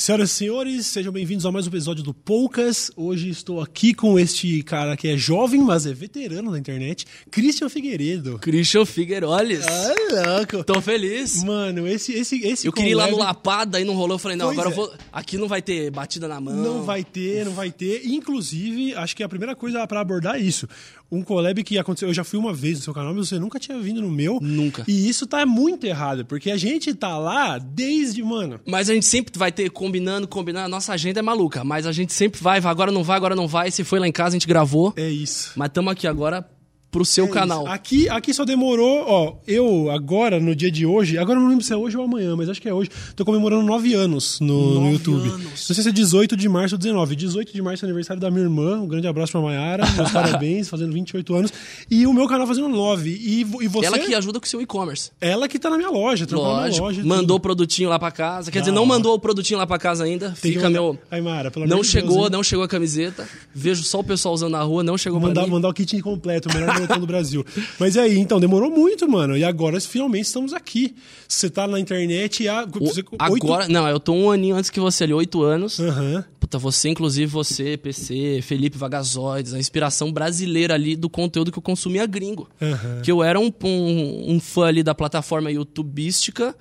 Senhoras e senhores, sejam bem-vindos a mais um episódio do Poucas. Hoje estou aqui com este cara que é jovem, mas é veterano da internet, Christian Figueiredo. Christian Figueiroles. Ah, louco. Tô feliz. Mano, esse esse esse Eu queria ir lá no Lapada, aí não rolou. Eu falei, não, Pois agora é. eu vou. Aqui não vai ter batida na mão. Não vai ter, não vai ter. Inclusive, acho que a primeira coisa pra abordar é isso. Um collab que aconteceu, eu já fui uma vez no seu canal, mas você nunca tinha vindo no meu. Nunca. E isso tá muito errado, porque a gente tá lá desde, mano, Mas a gente sempre vai ter combinando, combinando. A nossa agenda é maluca. Mas a gente sempre vai, vai, agora não vai, agora não vai. Se foi lá em casa, a gente gravou. é isso. Mas estamos aqui agora pro seu É canal. Aqui, aqui só demorou, ó, eu agora, no dia de hoje, agora eu não lembro se é hoje ou amanhã, mas acho que é hoje, tô comemorando nove anos no, no Nove YouTube. anos. Não sei se é 18 de março ou 19. 18 de março é aniversário da minha irmã, um grande abraço pra Mayara, meus parabéns, fazendo 28 anos. E o meu canal fazendo 9. E, e você... Ela que ajuda com o seu e-commerce. Ela que tá na minha loja, trabalha na loja. mandou o produtinho lá pra casa. Quer Da dizer, não mandou o produtinho lá pra casa ainda. Tem Fica mandar- meu. Aí, Mara, pelo Não Deus, chegou, hein? não chegou a camiseta. Vejo só o pessoal usando na rua, não chegou pra Mandar, mim. mandar o kit incompleto, o melhor moletom do Brasil. Mas aí, então, demorou muito, mano. E agora finalmente estamos aqui. Você tá na internet há. você- O- Agora, não, eu tô um aninho antes que você ali, oito anos. Aham. Puta, você, inclusive, você, PC, Felipe Vagazoides, a inspiração brasileira ali do conteúdo que eu consumia gringo. Aham. Que eu era um, um, um fã ali da plataforma youtubística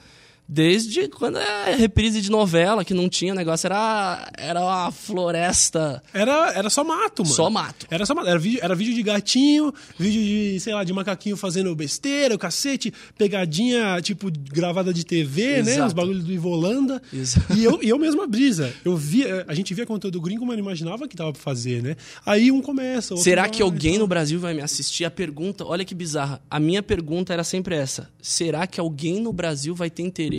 desde quando é reprise de novela, que não tinha negócio, era, era uma floresta. Era, era só mato, mano. Só mato. Era só mato. Era vídeo, era vídeo de gatinho, vídeo de, sei lá, de macaquinho fazendo besteira, o cacete, pegadinha, tipo, gravada de TV, né? Exato. Os bagulhos do Ivolanda. Exato. E eu, e eu mesma brisa. Eu via, a gente via conteúdo gringo, mas não imaginava que tava pra fazer, né? Aí um começa. outro Será que alguém e no. Brasil vai me assistir? A pergunta, olha que bizarra. A minha pergunta era sempre essa: será que alguém no Brasil vai ter interesse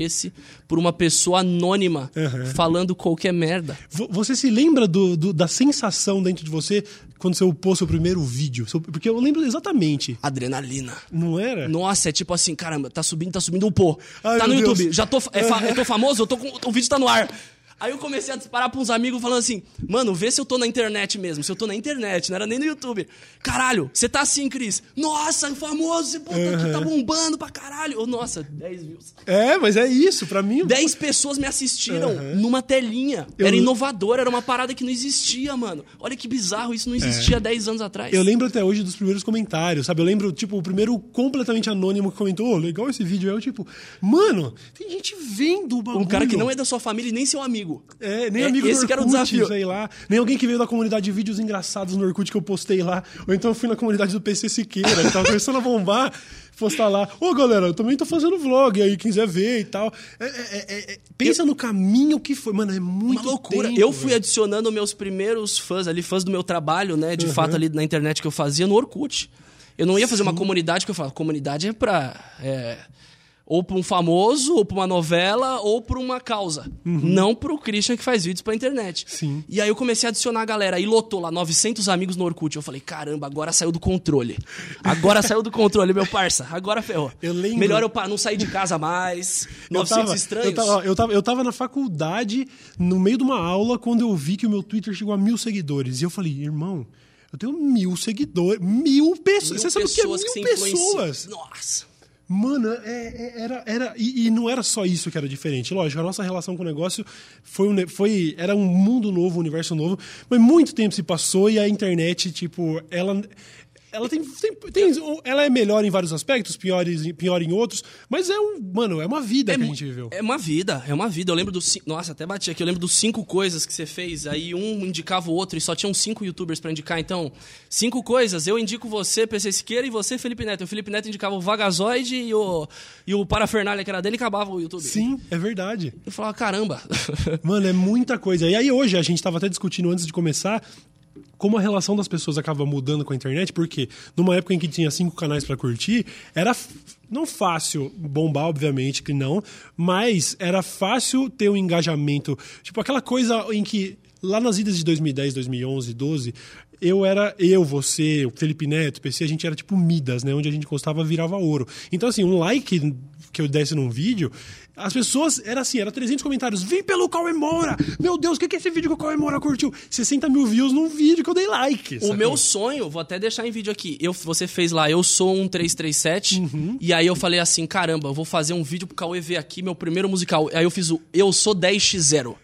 por uma pessoa anônima Uhum. falando qualquer merda? Vo- Você se lembra do, do- da sensação dentro de você quando você upou seu primeiro vídeo? Porque eu lembro exatamente. Adrenalina. Não era? Nossa, é tipo assim, caramba, tá subindo, tá subindo pô. Ai, tá no YouTube, Deus. já tô, é fa- eu tô famoso, eu tô com, o vídeo tá no ar. Aí eu comecei a disparar pra uns amigos falando assim, mano, vê se eu tô na internet mesmo, se eu tô na internet, não era nem no YouTube. Caralho, você tá assim, Cris. Nossa, famoso, esse pô tá aqui, tá bombando pra caralho. Eu, nossa, 10 views. É, mas é isso. Pra mim. 10 pessoas me assistiram Uhum. numa telinha. Eu- Era inovador, era uma parada que não existia, mano. Olha que bizarro, isso não existia 10 anos atrás. É. Eu lembro até hoje dos primeiros comentários, sabe? Eu lembro, tipo, o primeiro completamente anônimo que comentou, "Ô, legal esse vídeo. Aí eu, tipo, mano, tem gente vendo o bagulho. Um cara que não é da sua família e nem seu amigo. É, nem É, amigo esse do que era o Orkut, desafio. sei lá. Nem alguém que veio da comunidade de vídeos engraçados no Orkut que eu postei lá. Ou então eu fui na comunidade do PC Siqueira, que tava começando a bombar, postar lá. Ô, galera, eu também tô fazendo vlog aí, quem quiser ver e tal. É, é, é, é, pensa no caminho que foi. Mano, é muito Uma loucura. tempo, eu fui velho. adicionando meus primeiros fãs ali, fãs do meu trabalho, né? De fato, ali na internet que eu fazia no Orkut. Eu não ia fazer uma comunidade que eu falava, comunidade é pra. é, ou pra um famoso, ou pra uma novela, ou pra uma causa. Não pro Christian que faz vídeos pra internet. Sim. E aí eu comecei a adicionar a galera. Aí lotou lá 900 amigos no Orkut. Eu falei, caramba, agora saiu do controle. Agora saiu do controle, meu parça. Agora ferrou. Eu lembro- Melhor eu não sair de casa mais. 900 estranhos. Eu tava, eu, tava, eu tava na faculdade, no meio de uma aula, quando eu vi que o meu Twitter chegou a mil seguidores. E eu falei, irmão, eu tenho mil seguidores. Mil pessoas. Mil Você sabe o que é mil pessoas que pessoas? Nossa. Mano, é- é- era. era e, e não era só isso que era diferente. Lógico, a nossa relação com o negócio foi, foi era um mundo novo, um universo novo. Mas muito tempo se passou e a internet, tipo, ela. Ela tem, tem, tem- Ela é melhor em vários aspectos, piores, pior em outros, mas é um. Mano, é uma vida que a gente viveu. É uma vida, é uma vida. Eu lembro dos. Nossa, até bati aqui. Eu lembro dos cinco coisas que você fez. Aí um indicava o outro e só tinham cinco youtubers pra indicar. Então, cinco coisas. Eu indico você, PC Siqueira, e você, Felipe Neto. O Felipe Neto indicava o Vagazoide e o, e o Parafernália que era dele e acabava o YouTube. Sim, é verdade. Eu falava, caramba. Mano, é muita coisa. E aí hoje a gente tava até discutindo antes de começar como a relação das pessoas acaba mudando com a internet, porque numa época em que tinha cinco canais pra curtir, era não fácil bombar, obviamente que não, mas era fácil ter um engajamento, tipo aquela coisa em que lá nas idas de 2010, 2011, 12, eu era eu, você, o Felipe Neto, PC, a gente era tipo Midas, né, onde a gente encostava virava ouro. Então assim, um like que eu desse num vídeo, as pessoas, era assim, era 300 comentários, vem pelo Cauê Moura, meu Deus, o que que é esse vídeo que o Cauê Moura curtiu? 60 mil views num vídeo que eu dei like. O sacou? meu sonho, vou até deixar em vídeo aqui. Eu, você fez lá, eu sou um 337. E aí eu falei assim: caramba, eu vou fazer um vídeo pro Cauê ver aqui, meu primeiro musical. Aí eu fiz o Eu sou 10x0.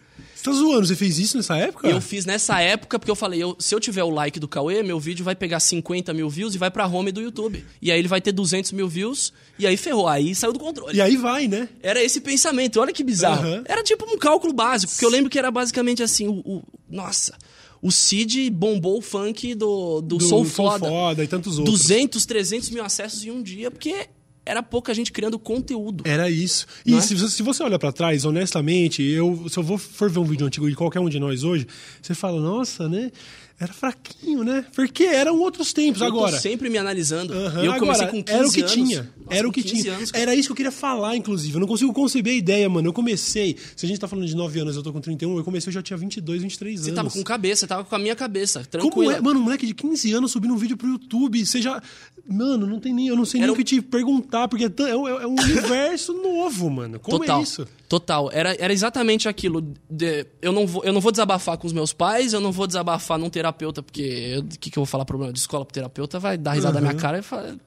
tá zoando? Você fez isso nessa época? Eu fiz nessa época porque eu falei, eu- se eu tiver o like do Cauê, meu vídeo vai pegar 50 mil views e vai pra home do YouTube. E aí ele vai ter 200 mil views e aí ferrou. Aí saiu do controle. E aí vai, né? Era esse pensamento, olha que bizarro. Aham. Era tipo um cálculo básico, porque eu lembro que era basicamente assim, o, o- nossa, o Cid bombou o funk do, do, Sou Foda. Foda e tantos outros. 200, 300 mil acessos em um dia, porque era pouca gente criando conteúdo. Era isso. E é? se, você- se você olha pra trás, honestamente, eu, se eu vou, for ver um vídeo antigo de qualquer um de nós hoje, você fala, nossa, né? Era fraquinho, né? Porque eram outros tempos. Eu tô Agora, sempre me analisando. Aham, eu comecei agora, com 15 era o que anos. tinha. Nossa, era o que 15 tinha. anos, era isso que eu queria falar, inclusive. Eu não consigo conceber a ideia, mano. Eu comecei. Se a gente tá falando de 9 anos, eu tô com 31, eu comecei, eu já tinha 22, 23 Você anos. tava com cabeça, você tava com a minha cabeça, Como tranquilo. é, mano, um moleque de 15 anos subindo um vídeo pro YouTube, você já. Mano, não tem nem. Eu não sei Era nem o um- que te perguntar, porque é, é um- é um universo novo, mano. Como Total. é isso? Total. Era, era exatamente aquilo. de- eu, não vou, eu não vou desabafar com os meus pais, eu não vou desabafar num terapeuta, porque o que, que eu vou falar problema de escola pro terapeuta? Vai dar risada na minha cara e falar. Não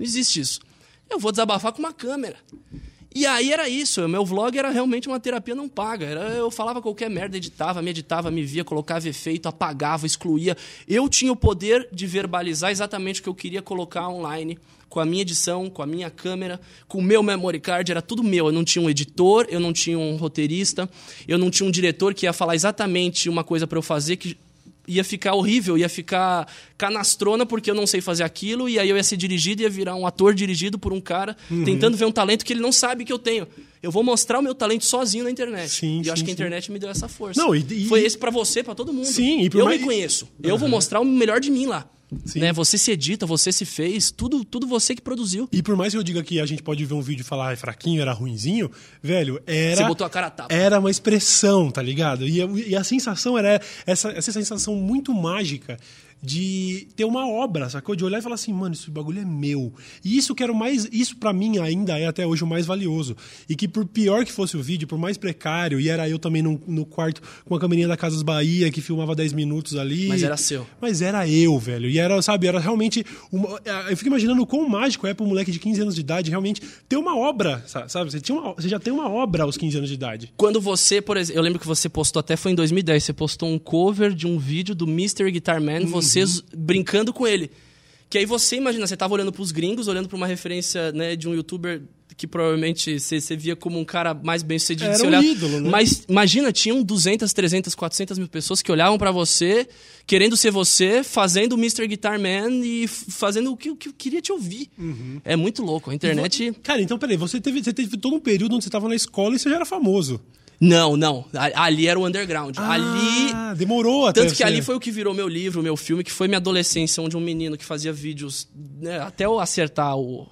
existe isso. Eu vou desabafar com uma câmera. E aí era isso, o meu vlog era realmente uma terapia não paga. Era, eu falava qualquer merda, editava, me editava, me via, colocava efeito, apagava, excluía. Eu tinha o poder de verbalizar exatamente o que eu queria colocar online, com a minha edição, com a minha câmera, com o meu memory card, era tudo meu. Eu não tinha um editor, eu não tinha um roteirista, eu não tinha um diretor que ia falar exatamente uma coisa para eu fazer que ia ficar horrível, ia ficar canastrona porque eu não sei fazer aquilo, e aí eu ia ser dirigido, ia virar um ator dirigido por um cara, Uhum. tentando ver um talento que ele não sabe que eu tenho. Eu vou mostrar o meu talento sozinho na internet. Sim, e eu acho sim, que a sim. internet me deu essa força. Não, e- e- Foi esse pra você, pra todo mundo. Sim, e por eu mais- me conheço. Eu vou mostrar o melhor de mim lá. Sim. Né? Você se edita, você se fez, tudo, tudo você que produziu. E por mais que eu diga que a gente pode ver um vídeo e falar, ah, é fraquinho, era ruinzinho, velho, era. Você botou a cara a tapa. Era uma expressão, tá ligado? E, a- e a sensação era essa, essa sensação muito mágica de ter uma obra, sacou? De olhar e falar assim, mano, esse bagulho é meu. E isso que era o mais. Isso para mim ainda é até hoje o mais valioso. E que por pior que fosse o vídeo, por mais precário, e era eu também no, no quarto com a câmerinha da Casas Bahia que filmava 10 minutos ali. Mas era seu. Mas era eu, velho. E era, sabe, era realmente. Uma... Eu fico imaginando o quão mágico é pro moleque de 15 anos de idade realmente ter uma obra, sa- sabe? Você, tinha uma- você já tem uma obra aos 15 anos de idade. Quando você, por exemplo, eu lembro que você postou até foi em 2010, você postou um cover de um vídeo do Mr. Guitar Man, Uhum. Você z- brincando com ele. Que aí você imagina, você tava olhando pros gringos, olhando pra uma referência, né, de um youtuber que provavelmente você, você via como um cara mais bem sucedido. Era um olhava- ídolo, né? Mas imagina, tinham 200, 300, 400 mil pessoas que olhavam pra você, querendo ser você, fazendo o Mr. Guitar Man e fazendo o que, o que eu queria te ouvir. Uhum. É muito louco. A internet... Cara, então peraí, você teve, você teve todo um período onde você tava na escola e você já era famoso. Não, não. A- Ali era o underground. ali Ah, demorou até. Tanto que ali foi o que virou meu livro, meu filme, que foi minha adolescência, onde um menino que fazia vídeos, né, até eu acertar o,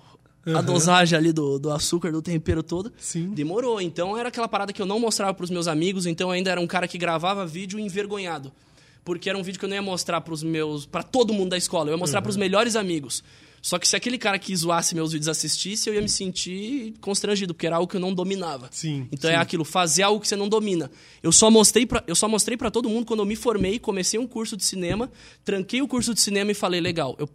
a Aham. dosagem ali do, do açúcar, do tempero todo, Sim. demorou. Então era aquela parada que eu não mostrava pros meus amigos, então eu ainda era um cara que gravava vídeo envergonhado. Porque era um vídeo que eu não ia mostrar pros meus. para todo mundo da escola, eu ia mostrar pros melhores amigos. Só que se aquele cara que zoasse meus vídeos assistisse, eu ia me sentir constrangido, porque era algo que eu não dominava. Sim, Então sim. é aquilo, fazer algo que você não domina. Eu só mostrei pra, eu só mostrei para todo mundo quando eu me formei, comecei um curso de cinema, tranquei o curso de cinema e falei, legal, eu,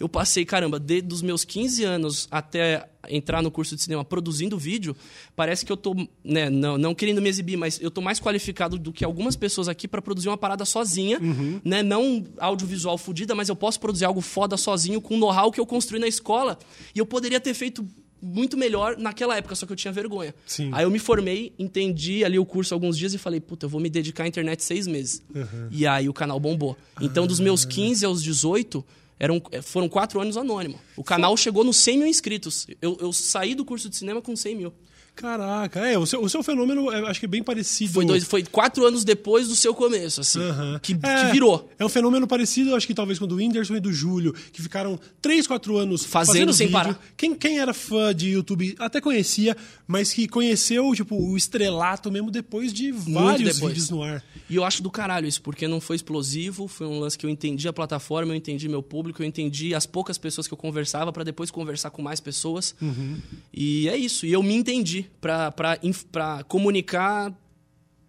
eu passei, caramba, desde os meus 15 anos até entrar no curso de cinema produzindo vídeo, parece que eu tô, né, não, não querendo me exibir, mas eu tô mais qualificado do que algumas pessoas aqui para produzir uma parada sozinha, Uhum. né, não audiovisual fodida, mas eu posso produzir algo foda sozinho com o know-how que eu construí na escola, e eu poderia ter feito muito melhor naquela época, só que eu tinha vergonha. Sim. Aí eu me formei, entendi ali o curso alguns dias e falei, puta, eu vou me dedicar à internet seis meses. E aí o canal bombou. Então, dos meus 15 aos 18, eram, foram quatro anos anônimo. O canal chegou nos 100 mil inscritos. Eu, eu saí do curso de cinema com 100 mil. Caraca, é, o seu, o seu fenômeno é, acho que é bem parecido. Foi, dois, foi quatro anos depois do seu começo, assim. Aham. Que, É, que virou. É um fenômeno parecido, acho que talvez com o do Whindersson e do Júlio, que ficaram 3, 4 anos Fazendo sem vídeo. parar. Quem, quem era fã de YouTube até conhecia, mas que conheceu tipo, o estrelato mesmo depois de vários depois. vídeos no ar. E eu acho do caralho isso, porque não foi explosivo, foi um lance que eu entendi a plataforma, eu entendi meu público, eu entendi as poucas pessoas que eu conversava para depois conversar com mais pessoas. Uhum. E é isso. E eu me entendi pra comunicar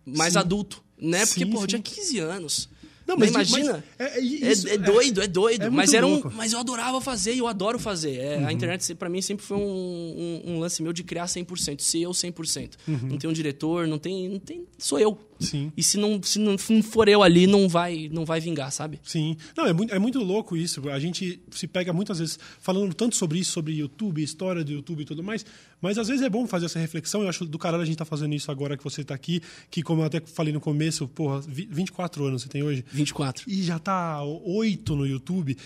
mais Sim. adulto, né? Porque, Sim, pô, eu tinha 15 anos. Não, mas- imagina. mas é- é é, isso, é é- doido, é doido. é mas, muito era um. Uhum. mas eu adorava fazer e eu adoro fazer. É, A internet, pra mim, sempre foi um, um- um lance meu de criar 100%, ser eu 100%. Uhum. Não tem um diretor, não tem, não tem. Sou eu. Sim. E se não, se não for eu ali, não vai, não vai vingar, sabe? Sim. Não, é muito, é muito louco isso. A gente se pega muitas vezes falando tanto sobre isso, sobre YouTube, história do YouTube e tudo mais, mas às vezes é bom fazer essa reflexão. Eu acho do caralho a gente tá fazendo isso agora que você tá aqui, que como eu até falei no começo, porra, 24 anos você tem hoje. 24. E já tá 8 no YouTube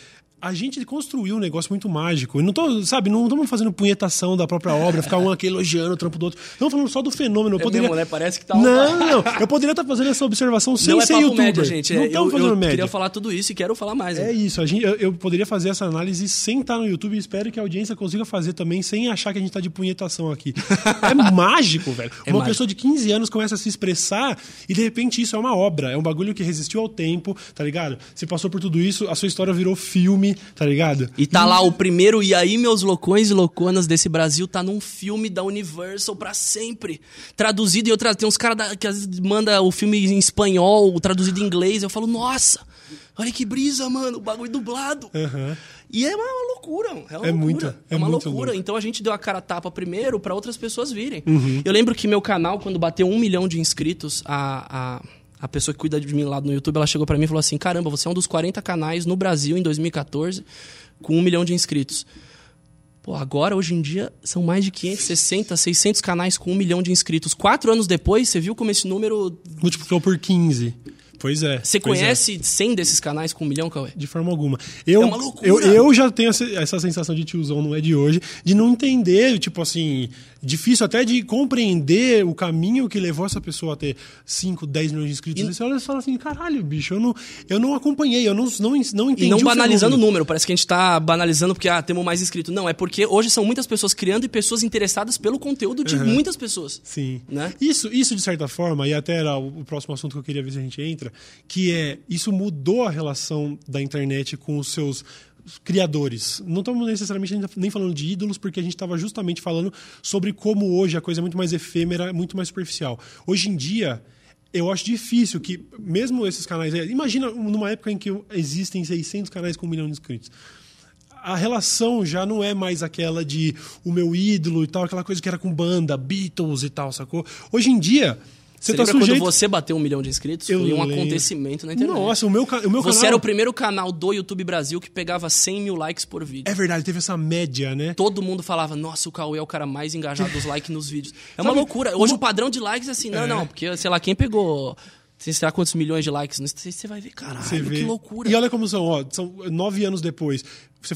a gente construiu um negócio muito mágico. E não tô, sabe, não estamos fazendo punhetação da própria obra, ficar um aqui elogiando o trampo do outro. Estamos falando só do fenômeno. Eu É poderia... mesmo, né? Parece que tá Não, não. Eu poderia estar fazendo essa observação sem não é ser youtuber. média, gente. Não É, estamos fazendo eu média. queria falar tudo isso e quero falar mais. É né? isso, a gente, eu, eu poderia fazer essa análise sem estar no YouTube e espero que a audiência consiga fazer também, sem achar que a gente está de punhetação aqui. É mágico, velho. É uma mágico. pessoa de 15 anos começa a se expressar e de repente isso é uma obra, é um bagulho que resistiu ao tempo, tá ligado? Você passou por tudo isso, a sua história virou filme, tá ligado? E tá lá o primeiro, e aí, meus loucões e louconas desse Brasil, tá num filme da Universal pra sempre. Traduzido em outras. Tem uns caras que às vezes manda o filme em espanhol, traduzido em inglês. Eu falo, nossa, olha que brisa, mano, o bagulho dublado. Aham. E é uma loucura, é uma É loucura. muito, é, é uma loucura. louco. Então a gente deu a cara a tapa primeiro pra outras pessoas virem. Uhum. Eu lembro que meu canal, quando bateu um milhão de inscritos, a, a, a pessoa que cuida de mim lá no YouTube, ela chegou pra mim e falou assim: caramba, você é um dos 40 canais no Brasil em 2014 com um milhão de inscritos. Pô, agora, hoje em dia, são mais de 560, 600 canais com um milhão de inscritos. Quatro anos depois, você viu como esse número... Multiplicou por 15. Pois é. Você pois é. conhece 100 desses canais com um milhão, Cauê? De forma alguma. Eu, É uma loucura. Eu, eu já tenho essa, sensação de tiozão, não é de hoje, de não entender, tipo assim, difícil até de compreender o caminho que levou essa pessoa a ter 5, 10 milhões de inscritos. E você olha e fala assim, caralho, bicho, eu não, eu não acompanhei, eu não, não, não entendi E não o banalizando o fenômeno. número, parece que a gente tá banalizando porque ah, temos mais inscritos. Não, é porque hoje são muitas pessoas criando e pessoas interessadas pelo conteúdo de muitas pessoas. Sim. Né? Isso, isso, de certa forma, e até era o, o próximo assunto que eu queria ver se a gente entra, que é isso mudou a relação da internet com os seus criadores. Não estamos necessariamente nem falando de ídolos, porque a gente estava justamente falando sobre como hoje a coisa é muito mais efêmera, muito mais superficial. Hoje em dia, eu acho difícil que, mesmo esses canais. Imagina numa época em que existem 600 canais com um milhão de inscritos a relação já não é mais aquela de o meu ídolo e tal, aquela coisa que era com banda, Beatles e tal, sacou? Hoje em dia, você, Você tá sujeito... quando você bateu um milhão de inscritos? Eu Foi um lembro. acontecimento na internet. Nossa, o meu, o meu Você canal... era o primeiro canal do YouTube Brasil que pegava 100 mil likes por vídeo. É verdade, teve essa média, né? Todo mundo falava, nossa, o Cauê é o cara mais engajado dos likes nos vídeos. É uma Sabe, loucura. Hoje uma- o padrão de likes é assim, não, É. não, porque, sei lá, quem pegou, sei lá quantos milhões de likes, não sei, você vai ver, caralho, que loucura. E olha como são, ó, são nove anos depois.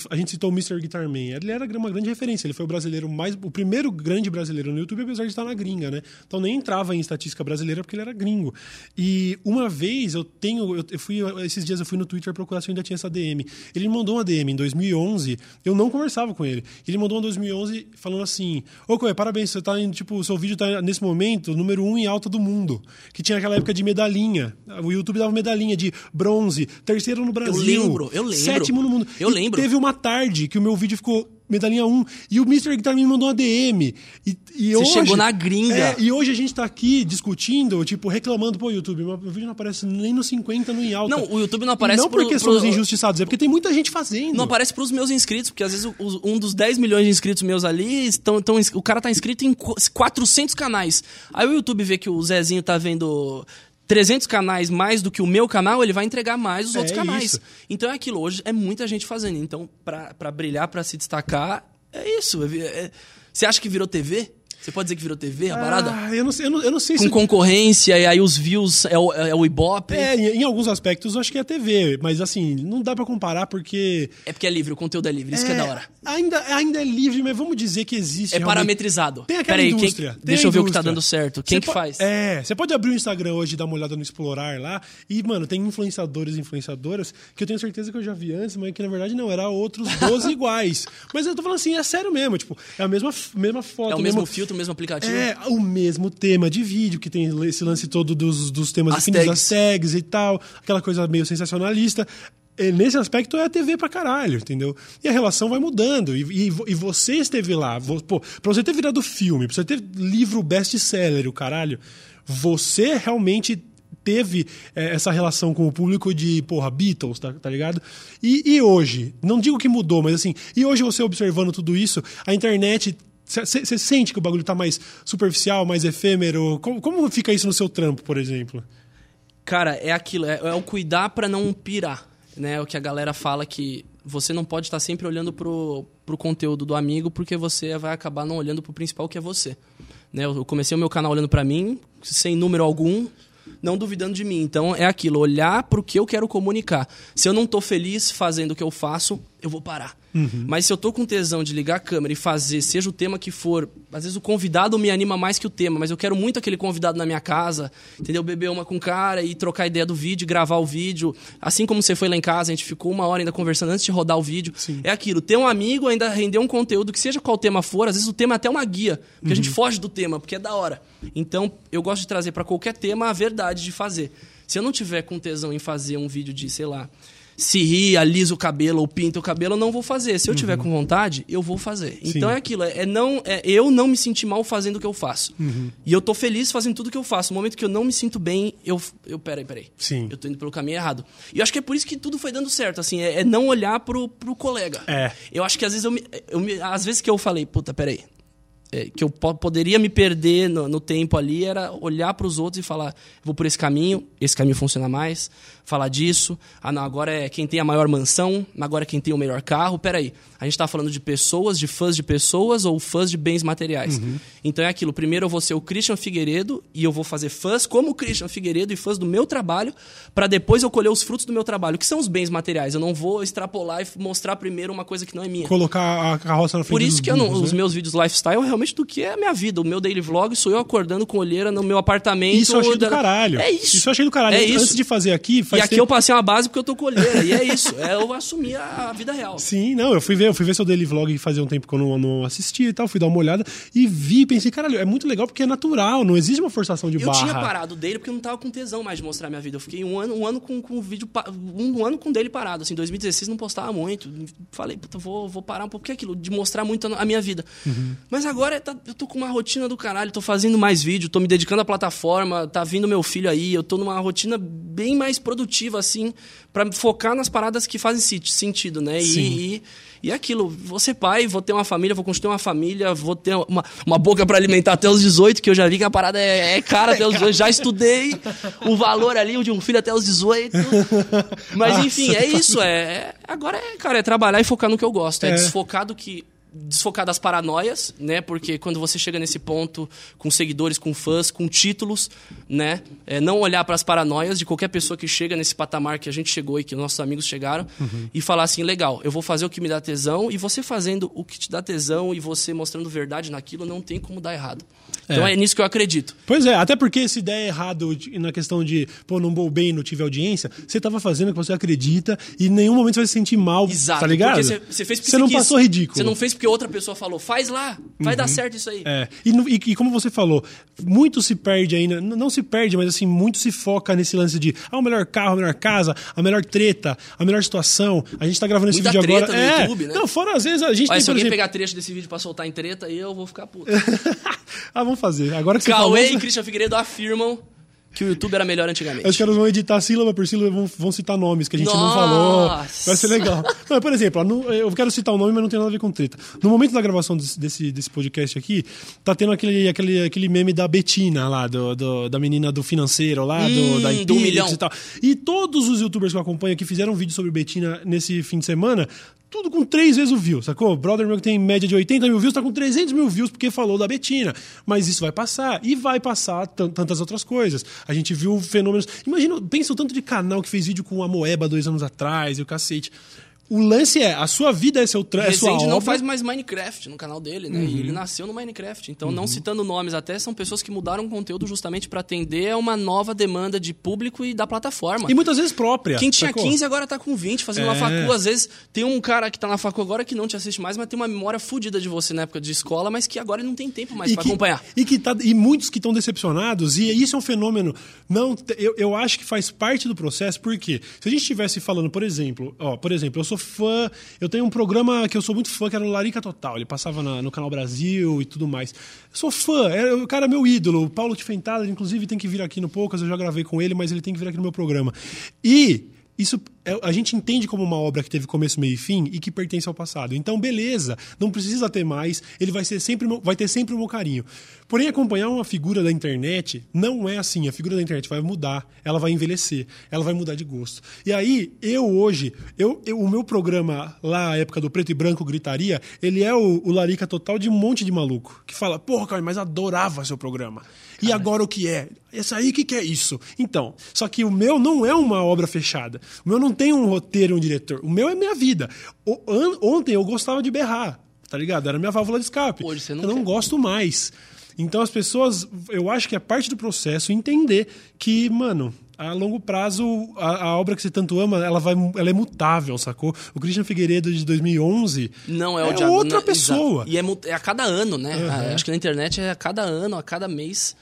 A gente citou o Mr. Guitar Man. Ele era uma grande referência. Ele foi o brasileiro mais. O primeiro grande brasileiro no YouTube, apesar de estar na gringa, né? Então nem entrava em estatística brasileira porque ele era gringo. E uma vez eu tenho. Eu, eu fui. Esses dias eu fui no Twitter procurar se eu ainda tinha essa DM. Ele me mandou uma DM em 2011. Eu não conversava com ele. Ele mandou uma em 2011 falando assim: Ô, Coé, parabéns, você tá indo. Tipo, o seu vídeo tá nesse momento número um em alta do mundo. Que tinha aquela época de medalhinha. O YouTube dava medalhinha de bronze, terceiro no Brasil. lembro, eu lembro. Sétimo no mundo. Eu E lembro. Teve uma tarde que o meu vídeo ficou medalhinha 1 e o Mr. Guitar me mandou uma DM. E, e Você hoje, chegou na gringa. É, e hoje a gente tá aqui discutindo, tipo, reclamando, pô, YouTube, meu vídeo não aparece nem no 50 no em alta. Não, o YouTube não E aparece não pro- porque pro- somos injustiçados, é porque tem muita gente fazendo. Não aparece pros meus inscritos, porque às vezes o- o- um dos 10 milhões de inscritos meus ali, estão, ins- o cara tá inscrito em qu- 400 canais. Aí o YouTube vê que o Zezinho tá vendo 300 canais mais do que o meu canal, ele vai entregar mais os É outros canais. isso. Então é aquilo, hoje é muita gente fazendo. Então, pra, pra brilhar, pra se destacar, é isso. É- é- Você acha que virou TV? Você pode dizer que virou TV a parada? Ah, eu não sei, eu não, eu não sei Com se. concorrência, e aí os views é o, é o Ibope. É, em, em alguns aspectos eu acho que é TV, mas assim, não dá pra comparar porque. É porque é livre, o conteúdo é livre, isso que é da hora. Ainda, ainda é livre, mas vamos dizer que existe. É realmente- parametrizado. Tem aquela Peraí, quem- indústria. tem deixa eu ver o que tá dando certo. Quem que faz? É, você pode abrir o Instagram hoje e dar uma olhada no Explorar lá. E, mano, tem influenciadores e influenciadoras que eu tenho certeza que eu já vi antes, mas que na verdade não, era outros 12 iguais. Mas eu tô falando assim, é sério mesmo. Tipo, é a mesma, mesma foto. É o mesmo mesmo- filtro, mesmo aplicativo? É, o mesmo tema de vídeo, que tem esse lance todo dos, dos temas As definidos, tags. as tags e tal, aquela coisa meio sensacionalista. É, Nesse aspecto é a TV pra caralho, entendeu? E a relação vai mudando. E, e, e você esteve lá. vo- Pô, pra você ter virado filme, pra você ter livro best-seller, o caralho, você realmente teve é, essa relação com o público de, porra, Beatles, tá, tá ligado? E, e hoje, não digo que mudou, mas assim, e hoje você observando tudo isso, a internet Você sente que o bagulho tá mais superficial, mais efêmero? Como, como fica isso no seu trampo, por exemplo? Cara, é aquilo, é, é o cuidar para não pirar, né? É o que a galera fala que você não pode estar sempre olhando pro, pro conteúdo do amigo, porque você vai acabar não olhando pro principal que é você. Né? Eu comecei o meu canal olhando para mim, sem número algum, não duvidando de mim. Então é aquilo, olhar para o que eu quero comunicar. Se eu não estou feliz fazendo o que eu faço, eu vou parar. Uhum. Mas se eu tô com tesão de ligar a câmera e fazer, seja o tema que for, às vezes o convidado me anima mais que o tema, mas eu quero muito aquele convidado na minha casa, entendeu? Beber uma com o cara e trocar ideia do vídeo, gravar o vídeo. Assim como você foi lá em casa, a gente ficou uma hora ainda conversando antes de rodar o vídeo. Sim. É aquilo, ter um amigo, ainda render um conteúdo, que seja qual tema for, às vezes o tema é até uma guia, porque uhum. a gente uhum. foge do tema, porque é da hora. Então, eu gosto de trazer para qualquer tema a verdade de fazer. Se eu não tiver com tesão em fazer um vídeo de, sei lá, se rir, alisa o cabelo ou pinta o cabelo, eu não vou fazer. Se eu tiver uhum. com vontade, eu vou fazer. Sim. Então é aquilo, é, é, não, é eu não me sentir mal fazendo o que eu faço. Uhum. E eu tô feliz fazendo tudo o que eu faço. No momento que eu não me sinto bem, eu, eu peraí, peraí. Sim. Eu tô indo pelo caminho errado. E eu acho que é por isso que tudo foi dando certo, assim, é, é não olhar pro, pro colega. É. Eu acho que às vezes eu, me, eu me, às vezes que eu falei, puta, peraí, é, que eu poderia me perder no, no tempo ali era olhar para os outros e falar: vou por esse caminho, esse caminho funciona mais. Falar disso, ah, não, agora é quem tem a maior mansão, agora é quem tem o melhor carro. Peraí, a gente está falando de pessoas, de fãs de pessoas ou fãs de bens materiais. Uhum. Então é aquilo: primeiro eu vou ser o Christian Figueiredo e eu vou fazer fãs como o Christian Figueiredo e fãs do meu trabalho, para depois eu colher os frutos do meu trabalho, que são os bens materiais. Eu não vou extrapolar e mostrar primeiro uma coisa que não é minha. Colocar a carroça na frente Por isso que não, né? os meus vídeos lifestyle realmente realmente do que é a minha vida. O meu daily vlog sou eu acordando com olheira no meu apartamento. Isso eu achei do caralho. É isso. Isso eu achei do caralho. É Antes isso. de fazer aqui... Faz e aqui tempo... eu passei uma base porque eu tô com olheira. e é isso. É eu assumir a vida real. Sim, não. Eu fui ver, eu fui ver seu daily vlog fazia um tempo que eu não, não assistia e tal. Fui dar uma olhada e vi pensei, caralho, é muito legal porque é natural. Não existe uma forçação de eu barra. Eu tinha parado dele porque eu não tava com tesão mais de mostrar minha vida. Eu fiquei um ano, um ano com, com o vídeo... Um ano com dele parado. Assim, 2016 não postava muito. Falei, puta, vou, vou parar um pouco. Porque é aquilo, de mostrar muito a minha vida. Uhum. Mas agora tá, eu tô com uma rotina do caralho, tô fazendo mais vídeo, tô me dedicando à plataforma, tá vindo meu filho aí, eu tô numa rotina bem mais produtiva, assim, para focar nas paradas que fazem sentido, né? Sim. E, e, é aquilo, vou ser pai, vou ter uma família, vou construir uma família, vou ter uma, uma boca para alimentar até os 18, que eu já vi que a parada é, é cara até os 18, já estudei o valor ali de um filho até os 18. Mas enfim, é isso, é, é, agora é, cara, é trabalhar e focar no que eu gosto, é, é desfocar do que desfocar das paranoias, né? Porque quando você chega nesse ponto com seguidores, com fãs, com títulos, né? É não olhar para as paranoias de qualquer pessoa que chega nesse patamar que a gente chegou e que nossos amigos chegaram uhum. e falar assim, legal, eu vou fazer o que me dá tesão e você fazendo o que te dá tesão e você mostrando verdade naquilo não tem como dar errado. Então é, é nisso que eu acredito. Pois é, até porque se der errado na questão de, pô, não vou bem, não tive audiência, você estava fazendo o que você acredita e em nenhum momento você vai se sentir mal, Exato, tá ligado? Porque você, fez porque você, você não quis. passou ridículo. Você não fez porque outra pessoa falou, faz lá, vai uhum. dar certo isso aí. É. E, e, e, como você falou, muito se perde ainda, não se perde, mas assim, muito se foca nesse lance de ah, o melhor carro, a melhor casa, a melhor treta, a melhor situação. A gente tá gravando esse Muita vídeo agora. No é. YouTube, né? Não, fora às vezes a gente Olha, tem, se alguém exemplo... pegar trecho desse vídeo pra soltar em treta, eu vou ficar puto. ah, vamos fazer. Agora que Cauê falou... e Christian Figueiredo afirmam que o YouTube era melhor antigamente. Os caras vão editar sílaba por sílaba, vão, vão citar nomes que a gente Nossa. não falou. Vai ser legal. Não, por exemplo, eu quero citar o um nome, mas não tem nada a ver com treta. No momento da gravação desse, desse podcast aqui, tá tendo aquele, aquele, aquele meme da Betina lá, do, do da menina do financeiro lá, hum, do, da do milhão. e tal. E todos os youtubers que eu acompanho aqui fizeram um vídeo sobre Betina nesse fim de semana tudo com três vezes o view, sacou? Brother meu que tem média de 80 mil views, tá com 300 mil views porque falou da Betina. Mas isso vai passar. E vai passar tantas outras coisas. A gente viu fenômenos. Imagina, pensa o tanto de canal que fez vídeo com a Moeba dois anos atrás e o cacete. O lance é, a sua vida é seu tra é sua obra. não faz mais Minecraft no canal dele, né? Uhum. E ele nasceu no Minecraft. Então, uhum. não citando nomes até, são pessoas que mudaram o conteúdo justamente para atender a uma nova demanda de público e da plataforma. E muitas vezes própria. Quem tinha sacou? 15 agora tá com 20, fazendo é. uma facu. Às vezes tem um cara que tá na facu agora que não te assiste mais, mas tem uma memória fodida de você na época de escola, mas que agora não tem tempo mais para acompanhar. E, que tá, e muitos que estão decepcionados, e isso é um fenômeno. não eu, eu acho que faz parte do processo, porque se a gente estivesse falando, por exemplo, ó, por exemplo, eu sou fã eu tenho um programa que eu sou muito fã, que era o Larica Total. Ele passava na, no Canal Brasil e tudo mais. Eu sou fã, é, o cara é meu ídolo. O Paulo Tifentada, inclusive, tem que vir aqui no Poucas. Eu já gravei com ele, mas ele tem que vir aqui no meu programa. E isso a gente entende como uma obra que teve começo, meio e fim e que pertence ao passado. Então, beleza, não precisa ter mais, ele vai, ser sempre, vai ter sempre o meu carinho. Porém, acompanhar uma figura da internet não é assim. A figura da internet vai mudar, ela vai envelhecer, ela vai mudar de gosto. E aí, eu hoje, eu, eu- o meu programa lá, a época do preto e branco gritaria, ele é o, o larica total de um monte de maluco. Que fala, porra, cara, mas adorava seu programa. E agora o que é? Esse aí, o que, que é isso? Então, só que o meu não é uma obra fechada. O meu não tem um roteiro um diretor. O meu é minha vida. O- an- ontem eu gostava de berrar, tá ligado? Era minha válvula de escape. Hoje você não eu não quer. gosto mais. Então as pessoas, eu acho que é parte do processo entender que, mano, a longo prazo, a, a obra que você tanto ama, ela, vai, ela é mutável, sacou? O Christian Figueiredo de 2011 Não é o é outra não- pessoa. exato. E é, é a cada ano, né? Uhum. Acho que na internet é a cada ano, a cada mês.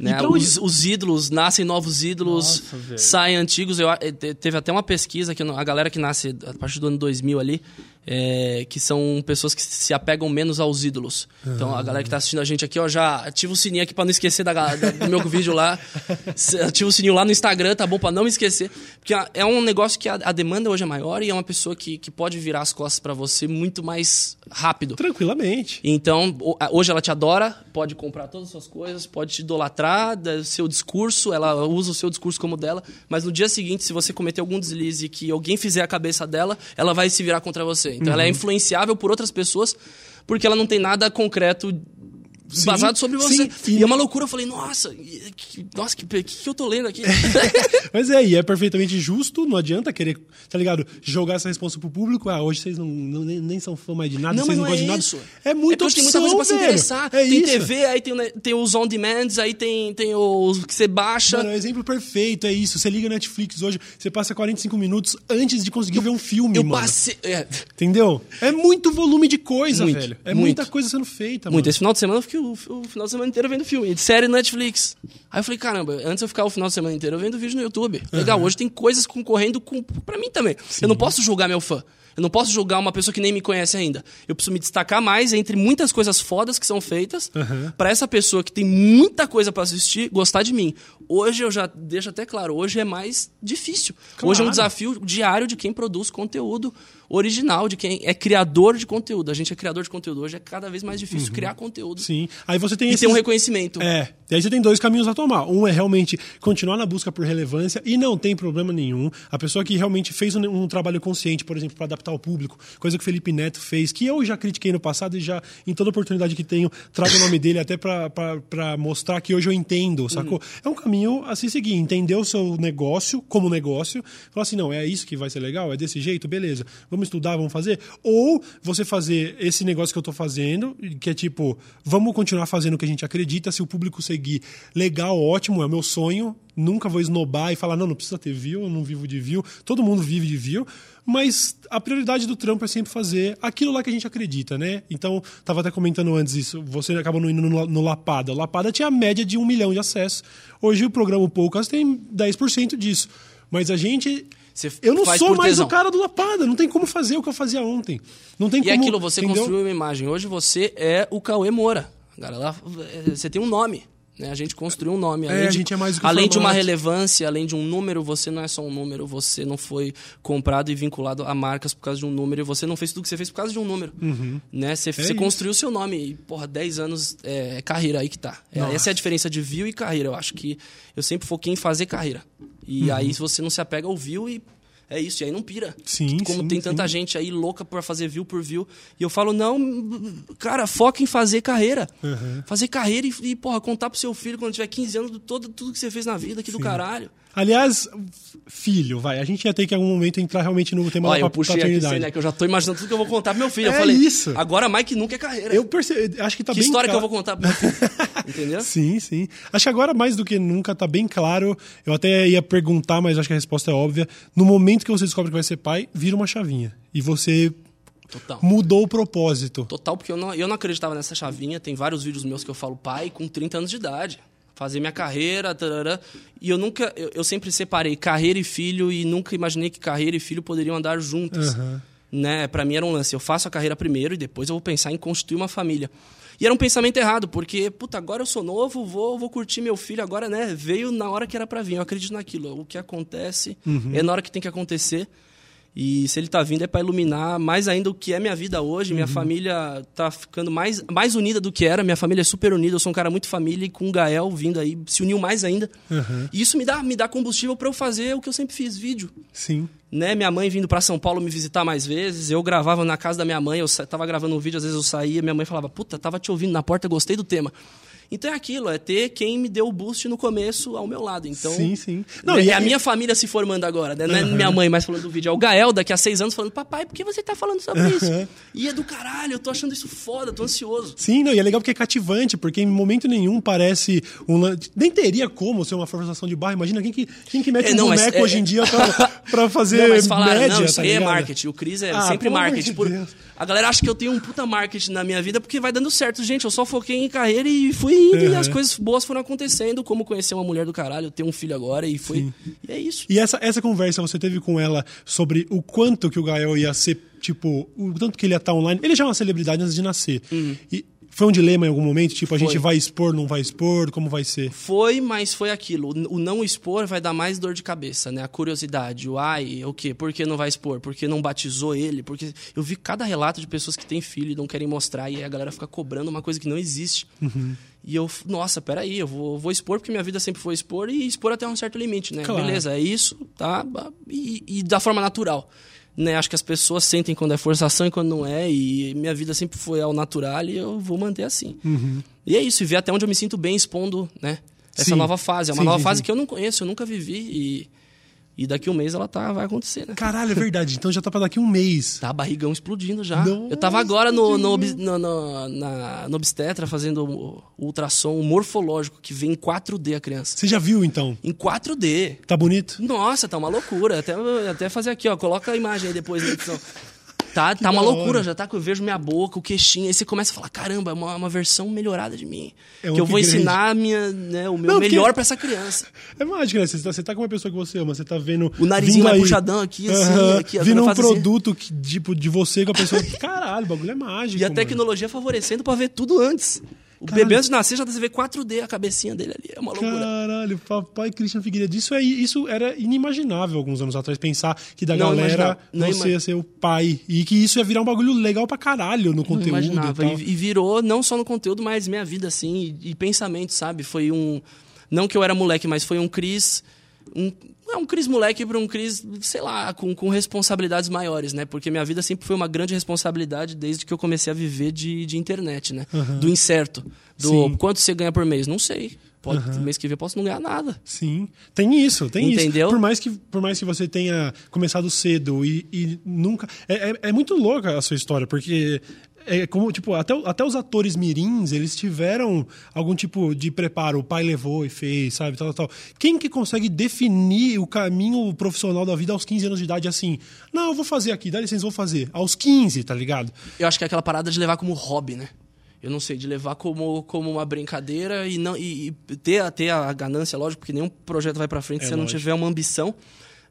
Né? E pra Os, os ídolos, nascem novos ídolos, Nossa, saem antigos. Eu, eh, te- teve até uma pesquisa que a galera que nasce a partir do ano 2000 ali, é, que são pessoas que se apegam menos aos ídolos. Então a galera que tá assistindo a gente aqui, ó, já ativa o sininho aqui pra não esquecer da, da- do meu vídeo lá. Ativa o sininho lá no Instagram, tá bom? Pra não me esquecer. Porque é um negócio que a, a demanda hoje é maior e é uma pessoa que, que pode virar as costas pra você muito mais rápido. Tranquilamente. Então, hoje ela te adora, pode comprar todas as suas coisas, pode te idolatrar, do seu discurso, ela usa o seu discurso como dela, mas no dia seguinte, se você cometer algum deslize que alguém fizer a cabeça dela, ela vai se virar contra você. Então, Uhum. ela é influenciável por outras pessoas, porque ela não tem nada concreto Sim, basado sobre você. sim. E é uma loucura, eu falei, nossa, que, nossa, que, que, que eu tô lendo aqui? Mas é, e é perfeitamente justo, não adianta querer, tá ligado? Jogar essa resposta pro público. Ah, hoje vocês não, não- nem, nem são fã mais de nada, Não, vocês não não gostam de é nada. isso. É muito é porque tem muita coisa pra se velho. interessar. É tem isso. TV, aí tem, tem os on-demands, aí tem, tem os que você baixa. Mano, é o exemplo perfeito, é isso. Você liga Netflix hoje, você passa 45 minutos antes de conseguir ver um filme, eu mano. passei... é, Entendeu? É muito volume de coisa, Muito, velho. É muito. muita coisa sendo feita, Muito. mano. Esse final de semana eu fiquei o, o final de semana inteiro vendo filme. De série no Netflix. Aí eu falei, caramba, antes eu ficava o final de semana inteiro vendo vídeo no YouTube. Legal, hoje tem coisas concorrendo com, pra mim também. Eu não posso julgar meu fã. Eu não posso julgar uma pessoa que nem me conhece ainda. Eu preciso me destacar mais entre muitas coisas fodas que são feitas pra essa pessoa que tem muita coisa pra assistir gostar de mim. Hoje eu já deixo até claro, hoje é mais difícil. Hoje é um Claro. desafio diário de quem produz conteúdo original, de quem é criador de conteúdo. A gente é criador de conteúdo. Hoje é cada vez mais difícil criar conteúdo Sim. Aí você tem e esses... ter um reconhecimento. É, e aí você tem dois caminhos a tomar. Um é realmente continuar na busca por relevância e não tem problema nenhum. A pessoa que realmente fez um, um trabalho consciente, por exemplo, para adaptar ao público, coisa que o Felipe Neto fez, que eu já critiquei no passado e já, em toda oportunidade que tenho, trago o nome dele até para mostrar que hoje eu entendo, sacou? É um caminho a se seguir, entender o seu negócio como negócio, falar assim, não, é isso que vai ser legal, é desse jeito, beleza, vamos estudar, vamos fazer. Ou você fazer esse negócio que eu tô fazendo, que é tipo, vamos continuar fazendo o que a gente acredita, se o público seguir, legal, ótimo, é o meu sonho, nunca vou esnobar e falar, não, não precisa ter view, eu não vivo de view, todo mundo vive de view, mas a prioridade do trampo é sempre fazer aquilo lá que a gente acredita, né? Então, tava até comentando antes isso, você acabou não indo no, no Lapada. O Lapada tinha a média de um milhão de acessos. Hoje o programa Poucas tem 10% disso. Mas a gente. Você eu não sou mais tesão. o cara do Lapada, não tem como fazer o que eu fazia ontem. Não tem E como. aquilo, você entendeu? construiu uma imagem. Hoje você é o Cauê Moura. Cara, lá, é, você tem um nome. Né? A gente construiu um nome. Além a de, é o Além de uma relevância, além de um número, você não é só um número. Você não foi comprado e vinculado a marcas por causa de um número. E você não fez tudo que você fez por causa de um número. Né? Você, você Uhum. É isso. construiu o seu nome. E, porra, 10 anos é, é carreira aí que tá. É, essa é a diferença de view e carreira. Eu acho que eu sempre foquei em fazer carreira. E Uhum. aí você não se apega ao view e é isso. E aí não pira. Sim, Como sim, tem tanta sim. gente aí louca por fazer view por view. E eu falo, não, cara, foca em fazer carreira. Fazer carreira e, e, porra, contar pro seu filho quando tiver 15 anos todo, tudo que você fez na vida aqui do caralho. Aliás, filho, vai. A gente ia ter que em algum momento entrar realmente no tema Olha, da eu puxei aqui, paternidade. sei, né, que eu já tô imaginando tudo que eu vou contar pro meu filho. É eu falei, isso. agora mais que nunca é carreira. Eu percebi, acho que tá que bem história que eu claro- vou contar pro meu filho? Entendeu? Sim, sim. Acho que agora, mais do que nunca, tá bem claro. Eu até ia perguntar, mas acho que a resposta é óbvia. No momento que você descobre que vai ser pai, vira uma chavinha. E você Total. mudou o propósito. Total, porque eu não, eu não acreditava nessa chavinha. Tem vários vídeos meus que eu falo pai com 30 anos de idade. Fazer minha carreira, tarará. e eu nunca, eu, eu sempre separei carreira e filho e nunca imaginei que carreira e filho poderiam andar juntos. Aham. Né? Para mim era um lance, eu faço a carreira primeiro e depois eu vou pensar em constituir uma família. E era um pensamento errado, porque, puta, agora eu sou novo, vou, vou curtir meu filho, agora, né? Veio na hora que era para vir. Eu acredito naquilo. O que acontece Uhum. é na hora que tem que acontecer. E se ele tá vindo é para iluminar mais ainda o que é minha vida hoje. Uhum. Minha família tá ficando mais, mais unida do que era. Minha família é super unida. Eu sou um cara muito família e com o Gael vindo aí, se uniu mais ainda. Aham. E isso me dá, me dá combustível para eu fazer o que eu sempre fiz, vídeo Sim. né, minha mãe vindo para São Paulo me visitar mais vezes, eu gravava na casa da minha mãe, eu tava gravando um vídeo, às vezes eu saía, minha mãe falava, puta, tava te ouvindo na porta, gostei do tema. Então é aquilo, é ter quem me deu o boost no começo ao meu lado. Então, sim, sim. Não, é e a aí- minha família se formando agora, né? Não é Aham. minha mãe mais falando do vídeo, é o Gael daqui a seis anos falando, papai, por que você tá falando sobre isso? Aham. E é do caralho, eu tô achando isso foda, tô ansioso. Sim, não, e é legal porque é cativante, porque em momento nenhum parece um Nem teria como ser uma forçação de barra. Imagina quem que, quem que mete É, um não, mas boneco é- hoje em dia pra, pra fazer Não, mas falaram, média, não, isso tá aí é marketing. O Cris é Ah, sempre marketing. de Por-. A galera acha que eu tenho um puta marketing na minha vida porque vai dando certo. Gente, eu só foquei em carreira e fui indo e Uhum. as coisas boas foram acontecendo. Como conhecer uma mulher do caralho, ter um filho agora e foi. E é isso. E essa, essa conversa você teve com ela sobre o quanto que o Gael ia ser, tipo, o tanto que ele ia estar online. Ele já é uma celebridade antes de nascer. E foi um dilema em algum momento? Tipo, a gente Uhum. Foi. vai expor, não vai expor? Como vai ser? Foi, mas foi aquilo. O não expor vai dar mais dor de cabeça, né? A curiosidade, o ai, o quê? Por que não vai expor? Por que não batizou ele? Porque eu vi cada relato de pessoas que têm filho e não querem mostrar, e aí a galera fica cobrando uma coisa que não existe. E eu, nossa, peraí, eu vou, vou expor porque minha vida sempre foi expor e expor até um certo limite, né? Claro. Beleza, é isso, tá? E, e da forma natural. Né, acho que as pessoas sentem quando é forçação e quando não é, e minha vida sempre foi ao natural e eu vou manter assim. E é isso, e ver até onde eu me sinto bem expondo, né? Essa Sim. nova fase. É uma Sim, nova sim, fase que eu não conheço, eu nunca vivi e, e daqui um mês ela tá, vai acontecer, né? Caralho, é verdade. Então já tá pra daqui um mês. Tá barrigão explodindo já. Nossa, eu tava agora no, no, no, no, na, no obstetra fazendo o, o ultrassom morfológico, que vem em 4D a criança. Você já viu, então? Em 4D. Tá bonito? Nossa, tá uma loucura. Até, até fazer aqui, ó. Coloca a imagem aí depois na edição. Tá, tá uma loucura, já tá que eu vejo minha boca, o queixinho, aí você começa a falar, caramba, é uma, uma versão melhorada de mim. É um que eu vou ensinar minha, né, o meu Não, porque- melhor pra essa criança. É mágico, né? Você tá, você tá com uma pessoa que você ama, você tá vendo. O narizinho mais aí- puxadão aqui, assim, Aham, aqui, a Vindo um assim. produto que, tipo, de você com a pessoa. Caralho, o bagulho é mágico. E a mano. tecnologia favorecendo pra ver tudo antes. O Caralho. bebê antes de nascer já você vê 4D a cabecinha dele ali. É uma loucura. Caralho, papai Christian Figueiredo. Isso, é, isso era inimaginável alguns anos atrás, pensar que da Não galera. Não você ia ser o pai. E que isso ia virar um bagulho legal pra caralho no Não conteúdo e imaginava. tal. E, e virou não só no conteúdo, mas minha vida, assim, e, e pensamento, sabe? Foi um. Não que eu era moleque, mas foi um Cris. Um, é um Cris moleque para um Cris, sei lá, com, com responsabilidades maiores, né? Porque minha vida sempre foi uma grande responsabilidade desde que eu comecei a viver de, de internet, né? Do incerto. Do Sim. quanto você ganha por mês? Não sei. Pode, Mês que vem eu posso não ganhar nada. Sim, tem isso, tem Entendeu? isso. Por mais que, por mais que você tenha começado cedo e, e nunca. É, é, é muito louca a sua história, porque. É como, tipo, até, até os atores mirins, eles tiveram algum tipo de preparo. O pai levou e fez, sabe? Tal, tal, tal. Quem que consegue definir o caminho profissional da vida aos 15 anos de idade assim? Não, eu vou fazer aqui, dá licença, vou fazer. Aos 15, tá ligado? Eu acho que é aquela parada de levar como hobby, né? Eu não sei, de levar como, como uma brincadeira e não e, e ter, a- ter a ganância, lógico, porque nenhum projeto vai pra frente É se você não lógico. tiver uma ambição.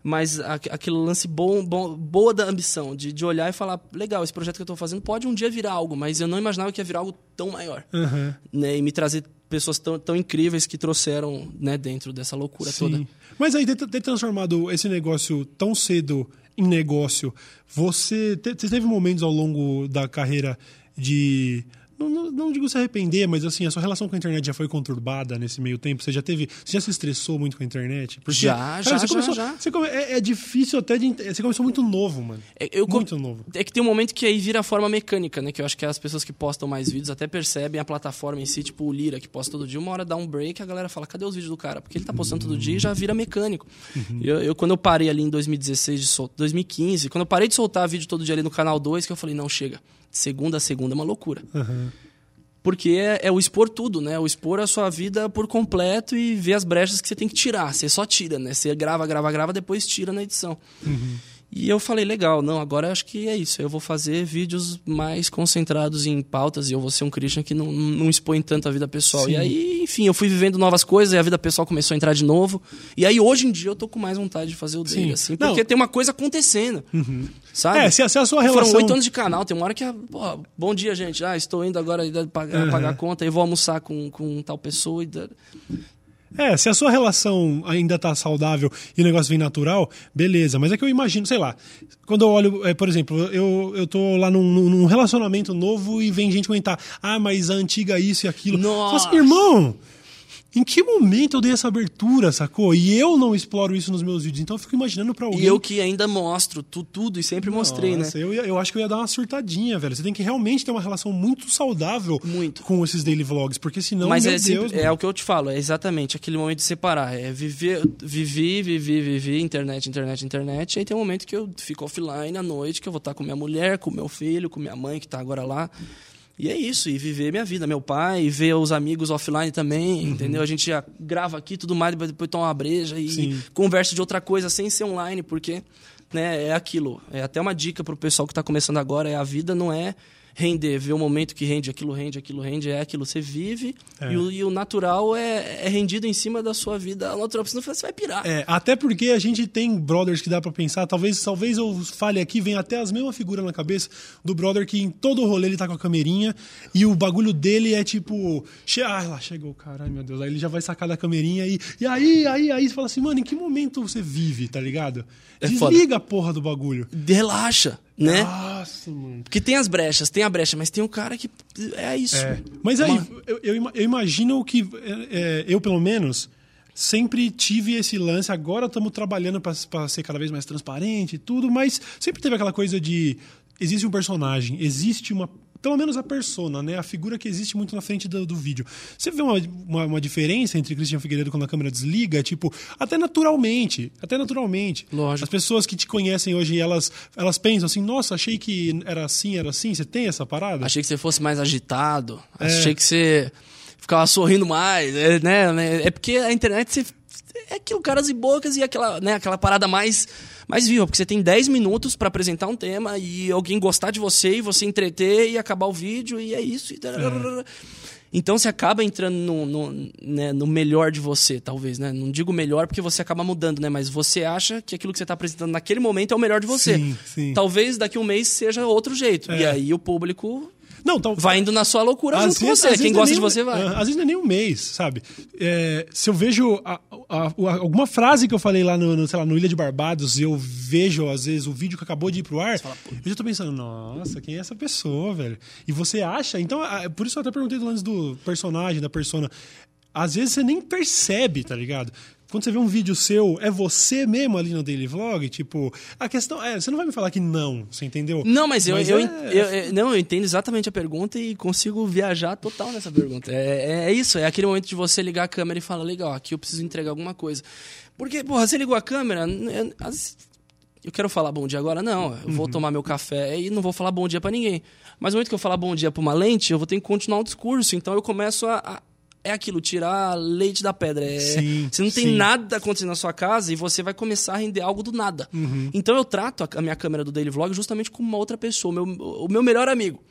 Mas aquele lance bom, bom, boa da ambição, de, de olhar e falar, legal, esse projeto que eu tô fazendo pode um dia virar algo, mas eu não imaginava que ia virar algo tão maior. Aham. Né? E me trazer pessoas tão, tão incríveis que trouxeram né, dentro dessa loucura toda. Sim. Mas aí, ter, ter transformado esse negócio tão cedo em negócio, você, te- você teve momentos ao longo da carreira de. Não, não, não digo se arrepender, mas assim, a sua relação com a internet já foi conturbada nesse meio tempo? Você já teve. Você já se estressou muito com a internet? Já, já, você já, começou- já. você come- é, é difícil até de. Você começou muito novo, mano. É, eu com- muito novo. É que tem um momento que aí vira a forma mecânica, né? Que eu acho que as pessoas que postam mais vídeos até percebem a plataforma em si, tipo o Lira, que posta todo dia, uma hora dá um break, a galera fala, cadê os vídeos do cara? Porque ele tá postando todo dia e já vira mecânico. Eu, eu, quando eu parei ali em 2016 de sol... 2015, quando eu parei de soltar vídeo todo dia ali no canal 2, que eu falei, não, chega. Segunda a segunda é uma loucura. Aham. Porque é, é o expor tudo, né? O expor a sua vida por completo e ver as brechas que você tem que tirar. Você só tira, né? Você grava, grava, grava, depois tira na edição. E eu falei, legal, não, agora acho que é isso. Eu vou fazer vídeos mais concentrados em pautas e eu vou ser um Christian que não, não expõe tanto a vida pessoal. Sim. E aí, enfim, eu fui vivendo novas coisas e a vida pessoal começou a entrar de novo. E aí, hoje em dia, eu tô com mais vontade de fazer o dele, Sim. assim, Não. porque tem uma coisa acontecendo. Sabe? É, se, a- se a sua Foram relação... oito anos de canal, tem uma hora que, pô, bom dia, gente. Ah, estou indo agora pagar, Uhum. pagar a conta e vou almoçar com, com tal pessoa. E... É, se a sua relação ainda tá saudável e o negócio vem natural, beleza. Mas é que eu imagino, sei lá, quando eu olho, é, por exemplo, eu, eu tô lá num, num relacionamento novo e vem gente comentar, ah, mas a antiga isso e aquilo. Falo Nossa! assim, irmão, em que momento eu dei essa abertura, sacou? E eu não exploro isso nos meus vídeos, então eu fico imaginando pra alguém. E eu que ainda mostro tu- tudo e sempre mostrei, né? Nossa, eu, eu acho que eu ia dar uma surtadinha, velho. Você tem que realmente ter uma relação muito saudável Muito. com esses daily vlogs, porque senão, Mas é, Deus, é mano. o que eu te falo, é exatamente aquele momento de separar. É viver, vivi, vivi, vivi, internet, internet, internet. E aí tem um momento que eu fico offline à noite, que eu vou estar com minha mulher, com meu filho, com minha mãe que tá agora lá. E é isso, e viver minha vida, meu pai, e ver os amigos offline também, Uhum. entendeu? A gente grava aqui tudo mais, depois, toma uma breja e Sim. conversa de outra coisa sem ser online, porque né, é aquilo. É até uma dica pro pessoal que tá começando agora, é a vida não é render, ver o momento que rende, aquilo rende, aquilo rende, é aquilo, você vive É. e, o, e o natural é, é rendido em cima da sua vida natural, senão você vai pirar. É, até porque a gente tem brothers que dá pra pensar, talvez, talvez eu fale aqui, vem até as mesmas figuras na cabeça do brother que em todo rolê ele tá com a camerinha e o bagulho dele é tipo, che ah, lá chegou, caralho, meu Deus, aí ele já vai sacar da camerinha e, e aí, aí, aí você fala assim, mano, em que momento você vive, tá ligado? É Desliga a porra do bagulho. Relaxa, né? Nossa, mano. Porque tem as brechas, tem a brecha, mas tem um cara que é isso. É. Mas aí, Uma- eu, eu eu imagino que é, é, eu, pelo menos, sempre tive esse lance. Agora estamos trabalhando para ser cada vez mais transparente e tudo, mas sempre teve aquela coisa de. Existe um personagem, existe uma. Pelo menos a persona, né? A figura que existe muito na frente do, do vídeo. Você vê uma, uma, uma diferença entre Christian Figueiredo quando a câmera desliga? Tipo, até naturalmente. Até naturalmente. Lógico. As pessoas que te conhecem hoje, elas, elas pensam assim, nossa, achei que era assim, era assim. Você tem essa parada? Achei que você fosse mais agitado. É. Achei que você ficava sorrindo mais, é, né? É porque a internet você, é aquilo, caras e bocas e aquela, né, aquela parada mais, mais viva. Porque você tem 10 minutos pra apresentar um tema e alguém gostar de você e você entreter e acabar o vídeo e é isso. E. Então você acaba entrando no, no, né, no melhor de você, talvez, né? Não digo melhor porque você acaba mudando, né? Mas você acha que aquilo que você tá apresentando naquele momento é o melhor de você. Sim, sim. Talvez daqui a um mês seja outro jeito. É. E aí o público Não, então, vai indo na sua loucura Às junto com vezes- você. às Quem gosta de nem- você vai. Às vezes não é nem um mês, sabe? É, se eu vejo a- a- a- alguma frase que eu falei lá no, no, sei lá, no Ilha de Barbados, e eu vejo, às vezes, o vídeo que acabou de ir pro ar, eu já tô pensando, nossa, quem é essa pessoa, velho? E você acha? Então, por isso eu até perguntei do lance do personagem, da persona. Às vezes você nem percebe, tá ligado? Quando você vê um vídeo seu, é você mesmo ali no Daily Vlog? Tipo, a questão é, você não vai me falar que não, você entendeu? Não, mas eu, eu, é- eu- eu- não, eu entendo exatamente a pergunta e consigo viajar total nessa pergunta. É, é isso, é aquele momento de você ligar a câmera e falar, legal, aqui eu preciso entregar alguma coisa. Porque, porra, você ligou a câmera, é, eu quero falar bom dia agora? Não, eu Uhum. vou tomar meu café e não vou falar bom dia pra ninguém. Mas no momento que eu falar bom dia pra uma lente, eu vou ter que continuar o discurso. Então eu começo a. a- é aquilo, tirar leite da pedra. É, Sim, você não tem sim. nada acontecendo na sua casa e você vai começar a render algo do nada. Uhum. Então eu trato a, minha câmera do Daily Vlog justamente como uma outra pessoa, o meu, o meu melhor amigo.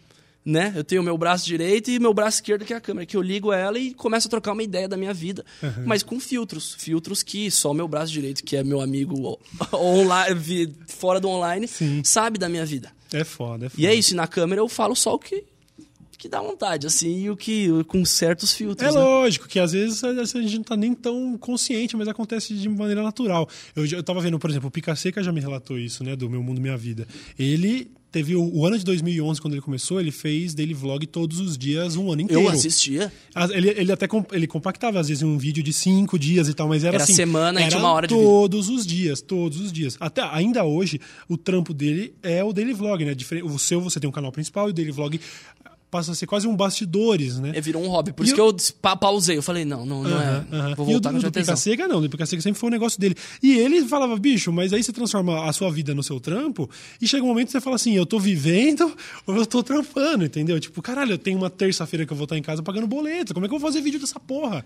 Né? Eu tenho o meu braço direito e meu braço esquerdo, que é a câmera, que eu ligo ela e começo a trocar uma ideia da minha vida. Uhum. Mas com filtros. Filtros que só o meu braço direito, que é meu amigo online, fora do online, Sim. sabe da minha vida. É foda, é foda. E é isso, e na câmera eu falo só o que, que dá vontade, assim, e o que. com certos filtros. É né? lógico que às vezes a gente não tá nem tão consciente, mas acontece de maneira natural. Eu, eu tava vendo, por exemplo, o Pica Seca já me relatou isso, né, do Meu Mundo Minha Vida. Ele teve o, o ano de 2011, quando ele começou, ele fez daily vlog todos os dias, um ano inteiro. Eu assistia. As- Ele, ele até ele compactava, às vezes, um vídeo de cinco dias e tal, mas era, Era assim. semana e era tinha uma hora de. Todos os dias, todos os dias. Até ainda hoje, o trampo dele é o daily vlog, né? O seu, você tem um canal principal e o daily vlog passa a ser quase um bastidores, né? É, virou um hobby. Por E isso eu- que eu pa- pausei. Eu falei, não, não, não Aham, é. aham. Vou E o voltar do, no do Pica. Seca não, do Pica Seca sempre foi um negócio dele. E ele falava, bicho, mas aí você transforma a sua vida no seu trampo e chega um momento que você fala assim, eu tô vivendo ou eu tô trampando, entendeu? Tipo, caralho, eu tenho uma terça-feira que eu vou estar em casa pagando boleto, como é que eu vou fazer vídeo dessa porra?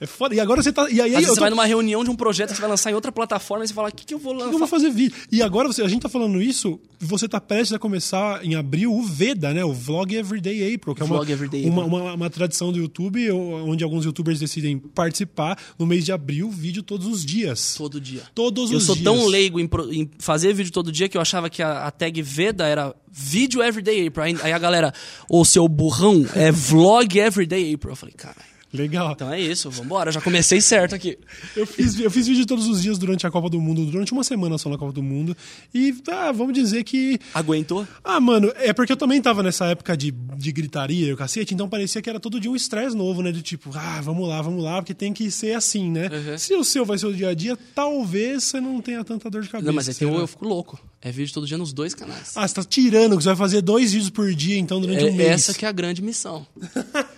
É foda. E agora você tá. E aí eu você tô- vai numa reunião de um projeto que você vai lançar em outra plataforma e você fala, o que, que eu vou eu lançar? vou fazer vídeo. E agora você, a gente tá falando isso, você tá prestes a começar em abril o Veda, né? O Vlog Everyday April, que é uma, Vlog Everyday uma, April. uma, uma tradição do YouTube onde alguns youtubers decidem participar no mês de abril, vídeo todos os dias. Todo dia. Todos Eu os sou dias. tão leigo em, pro- em fazer vídeo todo dia que eu achava que a, a tag Veda era vídeo everyday April. Aí, aí a galera, ô seu burrão, é vlog everyday April. Eu falei, cara, Legal. então é isso, vambora. Já comecei certo aqui. Eu fiz, eu fiz vídeo todos os dias durante a Copa do Mundo, durante uma semana só na Copa do Mundo. E ah, vamos dizer que. Aguentou? Ah, mano, é porque eu também tava nessa época de, de gritaria e o cacete, então parecia que era todo dia um estresse novo, né? De tipo, ah, vamos lá, vamos lá, porque tem que ser assim, né? Uhum. Se o seu vai ser o dia a dia, talvez você não tenha tanta dor de cabeça. Não, mas aí tem será? o Eu Fico Louco. É vídeo todo dia nos dois canais. Ah, você tá tirando que você vai fazer dois vídeos por dia, então, durante um É, mês. essa que é a grande missão.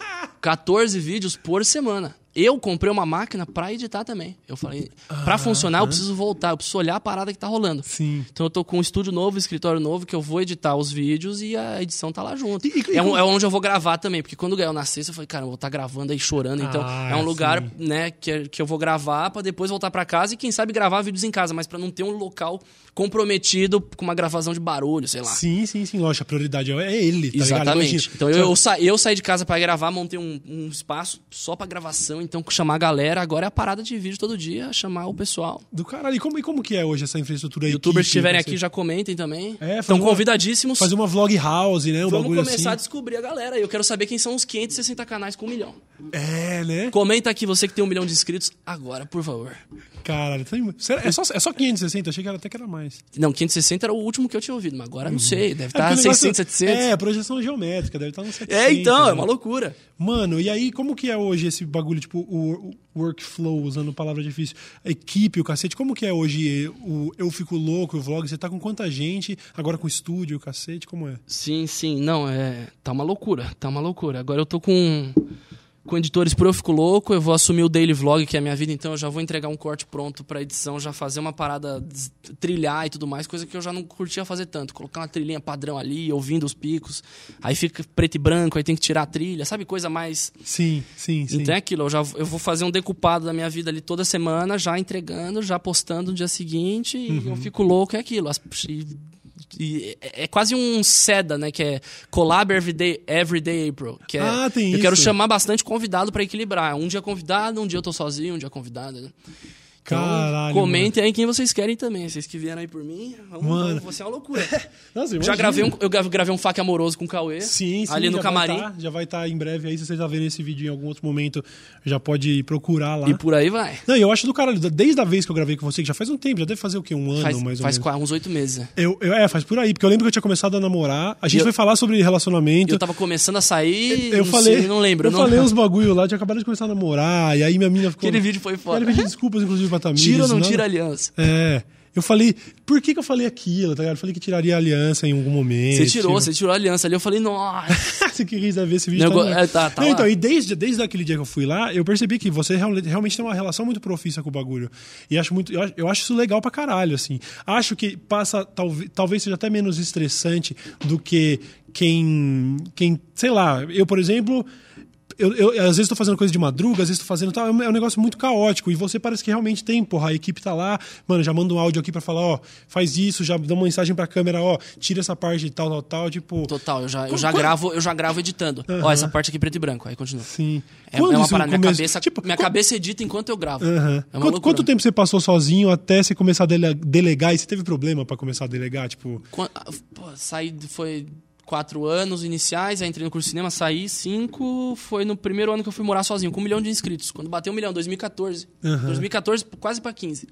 14 vídeos por semana. Eu comprei uma máquina pra editar também. Eu falei, pra funcionar eu preciso voltar, eu preciso olhar a parada que tá rolando. Sim. Então eu tô com um estúdio novo, escritório novo, que eu vou editar os vídeos e a edição tá lá junto. E- e- é, um- é onde eu vou gravar também, porque quando o Gael nascesse, eu falei, cara, eu vou estar gravando aí chorando. Então Ah, é um lugar, sim. né, que, que eu vou gravar pra depois voltar pra casa e quem sabe gravar vídeos em casa, mas pra não ter um local comprometido com uma gravação de barulho, sei lá. Sim, sim, sim. Lógico, a prioridade é ele, tá? Exatamente. Então eu, eu, sa- eu saí de casa pra gravar, montei um, um espaço só pra gravação, então chamar a galera, agora é a parada de vídeo todo dia, chamar o pessoal. Do caralho. E como, e como que é hoje essa infraestrutura aí? Youtubers que estiverem aqui já comentem também. É, Estão uma- convidadíssimos. Fazer uma vlog house, né? Um Vamos começar a assim. descobrir a galera. Eu quero saber quem são os 560 canais com um milhão. É, né? Comenta aqui você que tem um milhão de inscritos agora, por favor. Caralho, tem- será- é, só, é só 560, achei que era, até que era mais. Não, 560 era o último que eu tinha ouvido, mas agora não sei. Deve É, estar porque o negócio- 600, 700. É, a projeção geométrica, deve estar no 700. É, então, é né? uma loucura. Mano, e aí, como que é hoje esse bagulho, tipo, o, o workflow, usando palavra difícil, a equipe, o cacete, como que é hoje o Eu Fico Louco, o vlog? Você tá com quanta gente, agora com estúdio, o cacete, como é? Sim, sim. Não, é. Tá uma loucura. Tá uma loucura. Agora eu tô com. Com editores por Eu Fico Louco, eu vou assumir o Daily Vlog, que é a minha vida, então eu já vou entregar um corte pronto pra edição, já fazer uma parada, trilhar e tudo mais, coisa que eu já não curtia fazer tanto. Colocar uma trilhinha padrão ali, ouvindo os picos, aí fica preto e branco, aí tem que tirar a trilha, sabe? Coisa mais. Sim, sim, sim. Então é aquilo, eu, já, eu vou fazer um decupado da minha vida ali toda semana, já entregando, já postando no dia seguinte, e Uhum. eu fico louco, é aquilo. As- e- e é, é quase um SEDA, né? Que é Collab Everyday, Everyday April. Que é, Ah, tem eu quero isso. chamar bastante convidado pra equilibrar. Um dia convidado, um dia eu tô sozinho, um dia convidado. Né? Então, Caralho, comentem aí quem vocês querem também. Vocês que vieram aí por mim, vamos, Mano. vai ser uma loucura. Nossa, já gravei um, eu gra- gravei um fac amoroso com o Cauê. Sim, sim. Ali no já camarim. Vai tá, já vai estar em breve aí. Se você tá vendo esse vídeo em algum outro momento, já pode procurar lá. E por aí vai. Não, eu acho do caralho. Desde a vez que eu gravei com você, que já faz um tempo, já deve fazer o quê? Um ano, Faz, mais ou faz menos. qua- uns oito meses. né? Eu, eu- é, faz por aí, porque eu lembro que eu tinha começado a namorar. A gente Eu- foi falar sobre relacionamento. Eu tava começando a sair. Eu não falei. sei, não lembro. Eu não... falei uns bagulho lá, tinha acabado de começar a namorar, e aí minha mina ficou. Aquele vídeo foi foda. Quero pedir desculpas, inclusive, pra Tamires. Tira ou não nada- tira aliança? É. Eu falei, por que, que eu falei aquilo, tá ligado? Eu falei que tiraria a aliança em algum momento. Você tirou, tipo- você tirou a aliança ali. Eu falei, nossa. você que quis ver esse vídeo. Nego- no- é, tá- tá Não, então, e desde, desde aquele dia que eu fui lá, eu percebi que você real- realmente tem uma relação muito profissa com o bagulho. E acho muito, eu, acho, eu acho isso legal pra caralho, assim. Acho que passa, talvez, talvez seja até menos estressante do que quem, quem sei lá, eu, por exemplo. Eu, eu, às vezes tô fazendo coisa de madruga, às vezes tô fazendo tal, é um é um negócio muito caótico. E você parece que realmente tem, porra, a equipe tá lá, mano, já manda um áudio aqui pra falar, ó, faz isso, já dá uma mensagem pra câmera, ó, tira essa parte de tal, tal, tal, tipo. Total, eu já, eu já gravo, eu já gravo editando. Ó, essa parte aqui preto e branco, aí continua. Sim. É, Quando é uma parada, minha começa- cabeça, tipo, minha cabeça edita enquanto eu gravo. Aham. É Quanto, quanto tempo você passou sozinho até você começar a dele- delegar? E você teve problema pra começar a delegar? Tipo, Quan- ah, pô, saí, foi quatro anos iniciais, aí entrei no curso de cinema, saí cinco, foi no primeiro ano que eu fui morar sozinho, com um milhão de inscritos. Quando bateu um milhão, 2014. Aham. 2014, quase pra 15.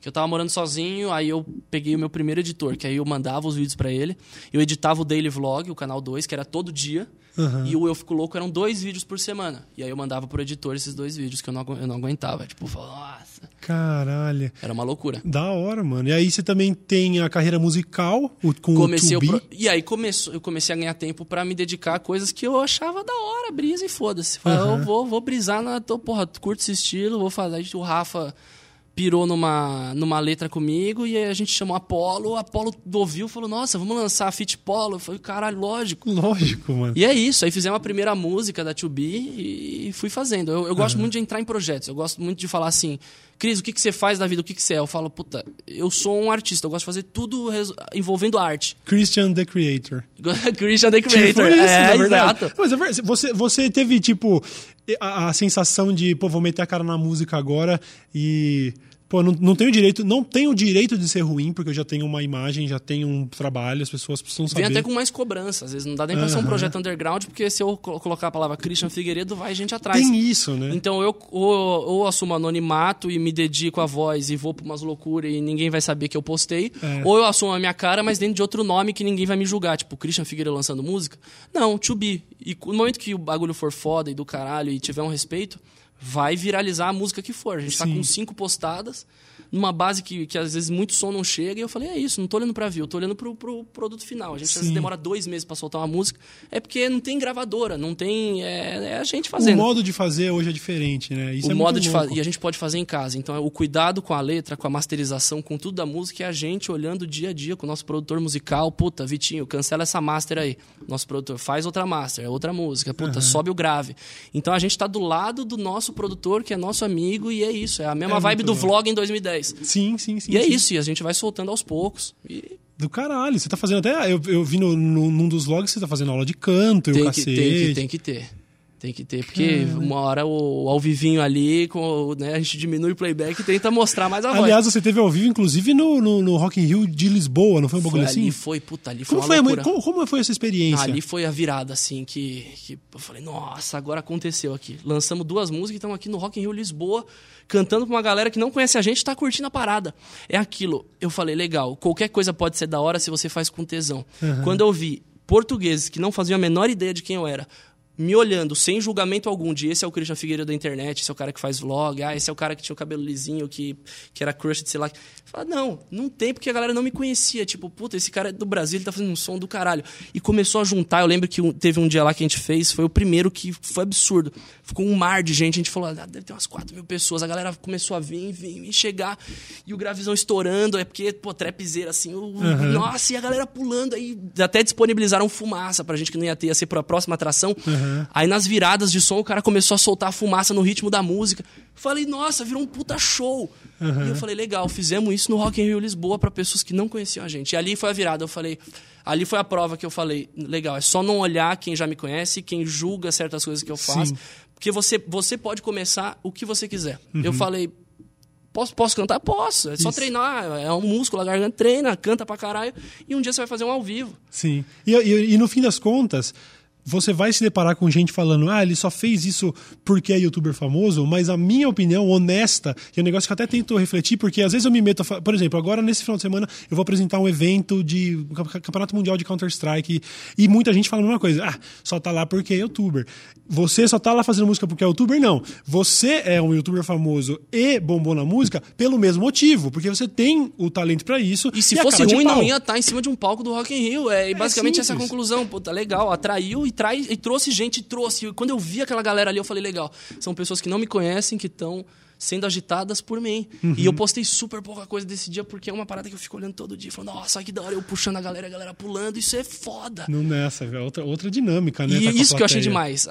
Que eu tava morando sozinho, aí eu peguei o meu primeiro editor, que aí eu mandava os vídeos pra ele. Eu editava o Daily Vlog, o canal 2, que era todo dia. Aham. E o Eu Fico Louco eram dois vídeos por semana. E aí eu mandava pro editor esses dois vídeos, que eu não, eu não aguentava. Tipo, falava, nossa, caralho. era uma loucura. Da hora, mano. E aí você também tem a carreira musical o- com comecei o o 2B. pro- E aí começou, eu comecei a ganhar tempo pra me dedicar a coisas que eu achava da hora, brisa e foda-se. Aham. Eu vou, vou brisar na. Tô, porra, curto esse estilo, vou fazer. O Rafa pirou numa, numa letra comigo e aí a gente chamou Apolo. O Apolo ouviu e falou: Nossa, vamos lançar a Fit Polo. Eu falei: Caralho, lógico. Lógico, mano. E é isso. Aí fizemos a primeira música da 2B e fui fazendo. Eu, eu gosto muito de entrar em projetos. Eu gosto muito de falar assim: Cris, o que, que você faz da vida? O que, que você é? Eu falo: Puta, eu sou um artista. Eu gosto de fazer tudo envolvendo arte. Christian the Creator. Christian the Creator. Tipo isso, é, exato. Mas é verdade. Você, você teve, tipo, a, a sensação de, pô, vou meter a cara na música agora e. Pô, não, não tenho direito, não tenho direito de ser ruim, porque eu já tenho uma imagem, já tenho um trabalho, as pessoas precisam Vem saber. até com mais cobrança. Às vezes não dá nem pra ser um projeto underground, porque se eu colo- colocar a palavra Christian Figueiredo, vai gente atrás. Tem isso, né? Então eu ou, ou assumo anonimato e me dedico à voz e vou pra umas loucuras e ninguém vai saber que eu postei. É. Ou eu assumo a minha cara, mas dentro de outro nome que ninguém vai me julgar. Tipo, Christian Figueiredo lançando música. Não, to be. E no momento que o bagulho for foda e do caralho e tiver um respeito, vai viralizar a música que for. A gente tá Sim. com cinco postadas, numa base que, que às vezes muito som não chega. E eu falei, é isso, não tô olhando pra view, eu tô olhando pro, pro produto final. A gente às vezes demora dois meses pra soltar uma música. É porque não tem gravadora, não tem. É, é a gente O fazendo modo de fazer hoje é diferente, né? Isso o é modo de fazer. E a gente pode fazer em casa. Então, o cuidado com a letra, com a masterização, com tudo da música, é a gente olhando dia a dia com o nosso produtor musical. Puta, Vitinho, cancela essa master aí. Nosso produtor faz outra master, é outra música. Puta, sobe o grave. Então, a gente tá do lado do nosso produtor, que é nosso amigo, e é isso. É a mesma É vibe do louco. vlog em 2010. Sim, sim, sim. E é sim. isso, e a gente vai soltando aos poucos. E Do caralho. Você tá fazendo até. Eu, eu vi no, no- num dos vlogs você tá fazendo aula de canto e o que, cacete. tem, que, tem que ter. Tem que ter, porque uma hora o, ao vivinho ali, com, né, a gente diminui o playback e tenta mostrar mais a voz. Aliás, você teve ao vivo, inclusive, no, no, no Rock in Rio de Lisboa, não foi um bagulho ali, assim? foi, puta, ali foi Como foi, loucura. como, como foi essa experiência? Ali foi a virada, assim, que, que eu falei, nossa, agora aconteceu aqui. Lançamos duas músicas e estamos aqui no Rock in Rio Lisboa, cantando pra uma galera que não conhece a gente e tá curtindo a parada. É aquilo. Eu falei, legal, qualquer coisa pode ser da hora se você faz com tesão. Quando eu vi portugueses que não faziam a menor ideia de quem eu era, me olhando sem julgamento algum de esse é o Christian Figueiredo da internet, esse é o cara que faz vlog, ah, esse é o cara que tinha o cabelo lisinho, que, que era crush de sei lá. Fala, não, não tem, porque a galera não me conhecia. Tipo, puta, esse cara é do Brasil, ele tá fazendo um som do caralho. E começou a juntar, eu lembro que teve um dia lá que a gente fez, foi o primeiro que foi absurdo. Ficou um mar de gente, a gente falou, ah, deve ter umas 4 mil pessoas. A galera começou a vir, vir, vir chegar, e o gravizão estourando, é porque, pô, trapzeira assim, o- nossa, e a galera pulando, aí até disponibilizaram fumaça pra gente que não ia ter, ia ser pra próxima atração. Aí nas viradas de som, o cara começou a soltar fumaça no ritmo da música. Falei, nossa, virou um puta show. E eu falei, legal, fizemos isso no Rock in Rio Lisboa pra pessoas que não conheciam a gente. E ali foi a virada, eu falei, ali foi a prova que eu falei, legal, é só não olhar quem já me conhece, quem julga certas coisas que eu faço, Sim. porque você, você pode começar o que você quiser. Eu falei, Posso, posso cantar? Posso. É só Isso. treinar. É um músculo, a garganta treina, canta pra caralho. E um dia você vai fazer um ao vivo. Sim. E, e- e no fim das contas, você vai se deparar com gente falando, ah, ele só fez isso porque é youtuber famoso, mas a minha opinião honesta, e é um negócio que eu até tento refletir, porque às vezes eu me meto, a por exemplo, agora nesse final de semana eu vou apresentar um evento de campe- Campeonato Mundial de Counter-Strike, e muita gente fala a mesma coisa, ah, só tá lá porque é youtuber. Você só tá lá fazendo música porque é youtuber? Não. Você é um youtuber famoso e bombou na música pelo mesmo motivo, porque você tem o talento pra isso. E se a fosse ruim, não ia estar em cima de um palco do Rock in Rio. É, e basicamente essa é a simples. conclusão. Puta, legal. Atraiu e, traz, e trouxe gente, e trouxe. E quando eu vi aquela galera ali, eu falei, legal. São pessoas que não me conhecem, que estão sendo agitadas por mim. E eu postei super pouca coisa desse dia, porque é uma parada que eu fico olhando todo dia. Falando, nossa, que da hora. Eu puxando a galera, a galera pulando. Isso é foda. Não nessa, velho. Outra, outra dinâmica, né? E tá com a isso que eu achei demais.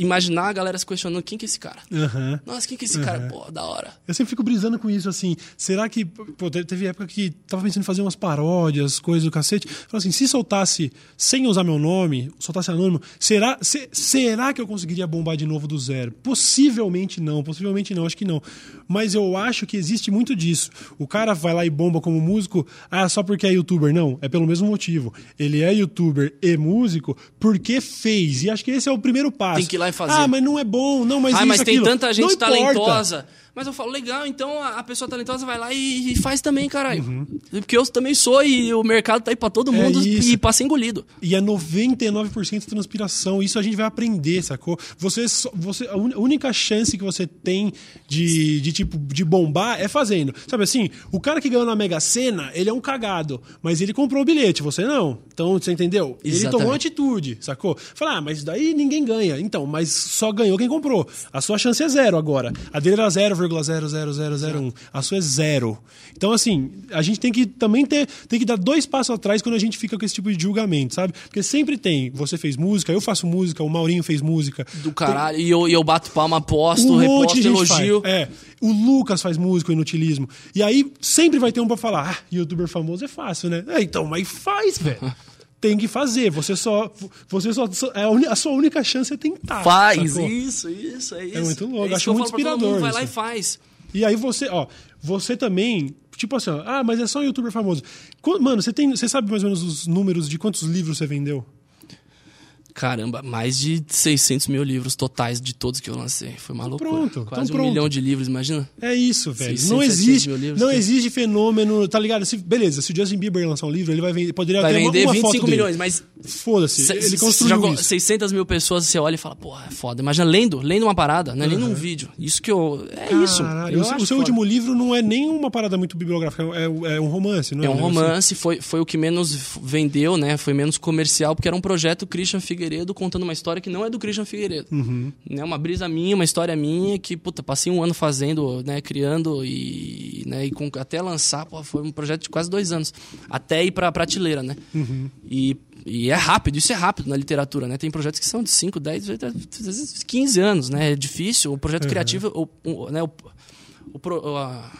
Imaginar a galera se questionando, quem que é esse cara? Aham. Nossa, quem que é esse cara? Pô, da hora. Eu sempre fico brisando com isso, assim. Será que. Pô, te- teve época que tava pensando em fazer umas paródias, coisas do cacete. Falei assim, se soltasse sem usar meu nome, soltasse anônimo, será, se- será que eu conseguiria bombar de novo do zero? Possivelmente não, possivelmente não, acho que não. Mas eu acho que existe muito disso. O cara vai lá e bomba como músico, ah, só porque é youtuber. Não, é pelo mesmo motivo. Ele é youtuber e músico porque fez. E acho que esse é o primeiro passo. Tem que ir lá e fazer. Ah, mas não é bom, não, mas ah, isso, mas tem aquilo. tanta gente Não importa. Mas eu falo, legal, então a a pessoa talentosa vai lá e, e faz também, caralho. Porque eu também sou e o mercado tá aí pra todo Uhum. É mundo isso. e pra ser engolido. E é 99% transpiração. Isso a gente vai aprender, sacou? Você, você, a única chance que você tem de, de, tipo, de bombar é fazendo. Sabe assim, o cara que ganhou na Mega Sena, ele é um cagado. Mas ele comprou o bilhete, você não. Então, você entendeu? Ele Exatamente. tomou atitude, sacou? Fala, ah, mas daí ninguém ganha. Então, mas só ganhou quem comprou. A sua chance é zero agora. A dele era 0,000 0,00001. A sua é zero. Então, assim, a gente tem que também ter, tem que dar dois passos atrás quando a gente fica com esse tipo de julgamento, sabe? Porque sempre tem, você fez música, eu faço música, o Maurinho fez música. Do caralho. E eu, e eu bato palma, posto, Um reposto, elogio. faz. É. O Lucas faz música, o inutilismo. E aí sempre vai ter um pra falar: ah, youtuber famoso é fácil, né? É, então, mas faz, velho. Tem que fazer. Você só. Você só. é a, sua única chance é tentar. Faz sacou? isso, isso, é isso. muito louco, É isso acho que eu muito todo mundo, inspirador Vai lá e faz. E aí você, ó, você também. Tipo assim, ó, ah, mas é só um youtuber famoso. Mano, você, tem, você sabe mais ou menos os números de quantos livros você vendeu? Caramba, mais de 600 mil livros totais de todos que eu lancei. Foi uma loucura. pronto, Quase então um pronto. milhão de livros, imagina? É isso, velho. 600, não 700 existe, mil livros, não existe fenômeno, tá ligado? Se, beleza, se o Justin Bieber lançar um livro, ele vai vender, poderia Vai ter uma- vender uma, 25 foto dele. milhões, mas Foda-se, Se- ele construiu já- isso. 600 mil pessoas, você olha e fala, porra, é foda. Imagina lendo, lendo uma parada, não é nem num vídeo. Isso que eu. É isso. Caralho, Eu o seu- último livro não é nem uma parada muito bibliográfica, é, é um romance, não é? É um romance, foi, foi o que menos vendeu, né? Foi menos comercial, porque era um projeto Christian Figueiredo contando uma história que não é do Christian Figueiredo. Uhum. Né? Uma brisa minha, uma história minha, que, puta, passei um ano fazendo, né? Criando e, né, e com- até lançar, pô, foi um projeto de quase dois anos. Até ir pra prateleira, né? Uhum. E, e é rápido, isso é rápido na literatura, né? Tem projetos que são de 5, 10, 18, às vezes 15 anos, né? É difícil. O projeto criativo, o, o- né? o, o a-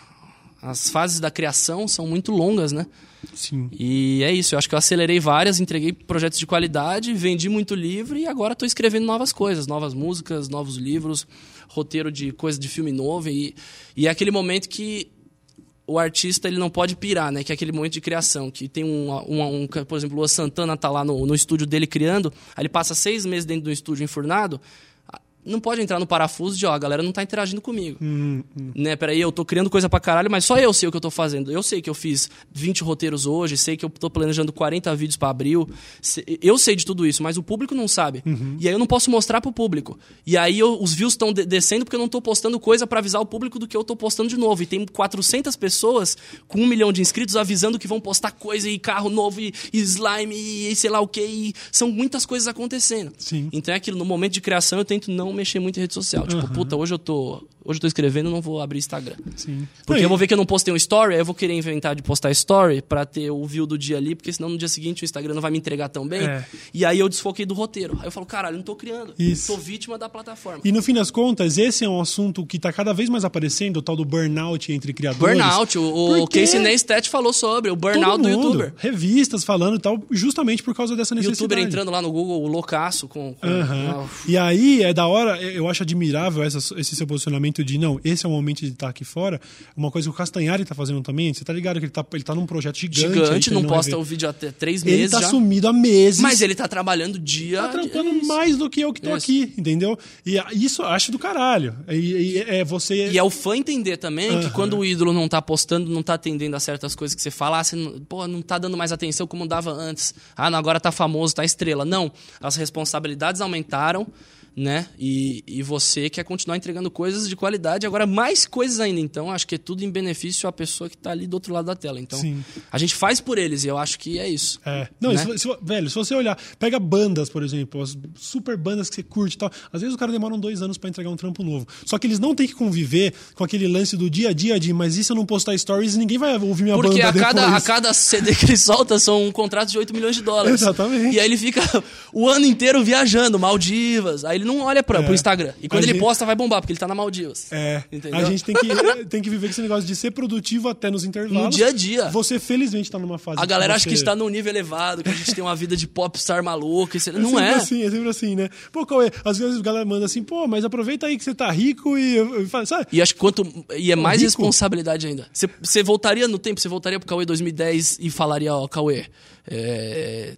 as fases da criação são muito longas, né? Sim. E é isso, eu acho que eu acelerei várias, entreguei projetos de qualidade, vendi muito livro e agora estou escrevendo novas coisas, novas músicas, novos livros, roteiro de coisa de filme novo. E, e é aquele momento que o artista ele não pode pirar, né? Que é aquele momento de criação, que tem um, um, um- por exemplo, o Luan Santana tá lá no, no estúdio dele criando, aí ele passa seis meses dentro do estúdio enfurnado, não pode entrar no parafuso de, ó, a galera não tá interagindo comigo. Hum, Né, peraí, eu tô criando coisa pra caralho, mas só eu sei o que eu tô fazendo. Eu sei que eu fiz 20 roteiros hoje, sei que eu tô planejando 40 vídeos pra abril. Eu sei de tudo isso, mas o público não sabe. Uhum. E aí eu não posso mostrar pro público. E aí eu- os views estão descendo porque eu não tô postando coisa pra avisar o público do que eu tô postando de novo. E tem 400 pessoas com um milhão de inscritos avisando que vão postar coisa e carro novo e, e slime e, sei lá o que. E são muitas coisas acontecendo. Sim. Então é aquilo, no momento de criação eu tento não mexer muito em rede social. Tipo, puta, hoje eu tô. Hoje eu tô escrevendo, não vou abrir Instagram. Sim. Porque eu vou ver que eu não postei um story, aí eu vou querer inventar de postar story pra ter o view do dia ali, porque senão no dia seguinte o Instagram não vai me entregar tão bem. É. E aí eu desfoquei do roteiro. Aí eu falo, caralho, não tô criando. Isso. Tô vítima da plataforma. E no fim das contas, esse é um assunto que tá cada vez mais aparecendo, o tal do burnout entre criadores. Burnout, o, o Casey Neistat falou sobre, o burnout todo do youtuber. Revistas falando e tal, justamente por causa dessa necessidade. Youtuber entrando lá no Google, o loucaço com. com E aí é da hora, eu acho admirável essa- esse seu posicionamento de não, esse é o momento de estar aqui fora. Uma coisa que o Castanhari tá fazendo também, você tá ligado que ele tá, ele tá num projeto gigante. gigante, não ele posta o vídeo até três Ele meses tá já. sumido há meses. Mas ele tá trabalhando dia. tá trampando Isso. mais do que eu que tô aqui, entendeu? E isso eu acho do caralho. E, e é você. E é o fã entender também que quando o ídolo não tá postando, não tá atendendo a certas coisas que você fala, ah, você não, pô, não tá dando mais atenção como dava antes. Ah, não, agora tá famoso, tá estrela. Não, as responsabilidades aumentaram, né? E, e você quer continuar entregando coisas de qualidade, agora mais coisas ainda. Então, acho que é tudo em benefício à pessoa que tá ali do outro lado da tela. Então, Sim. a gente faz por eles e eu acho que é isso. É. Não, Né? se- se- velho, se você olhar, pega bandas, por exemplo, as super bandas que você curte e tal. Às vezes os caras demoram dois anos pra entregar um trampo novo. Só que eles não têm que conviver com aquele lance do dia a dia de, mas e se eu não postar stories, ninguém vai ouvir minha Porque banda a cada, a cada CD que ele solta são um contrato de 8 milhões de dólares. Exatamente. E aí ele fica o ano inteiro viajando, Maldivas. Aí ele não olha pra, É. pro Instagram. E quando A ele gente- posta, vai bombar, porque ele tá na Maldivas. É, Entendeu? a gente tem que, tem que viver com esse negócio de ser produtivo até nos intervalos. No dia a dia. Você felizmente tá numa fase A galera acha que está num nível elevado, que a gente tem uma vida de popstar maluco. Isso... É Não sempre é. assim, é sempre assim, né? Pô, Cauê, às vezes a galera manda assim, pô, mas aproveita aí que você tá rico e, faz, sabe? E acho que quanto. E é mais rico. responsabilidade ainda. Você, você voltaria no tempo, você voltaria pro Cauê 2010 e falaria, ó, Cauê. É...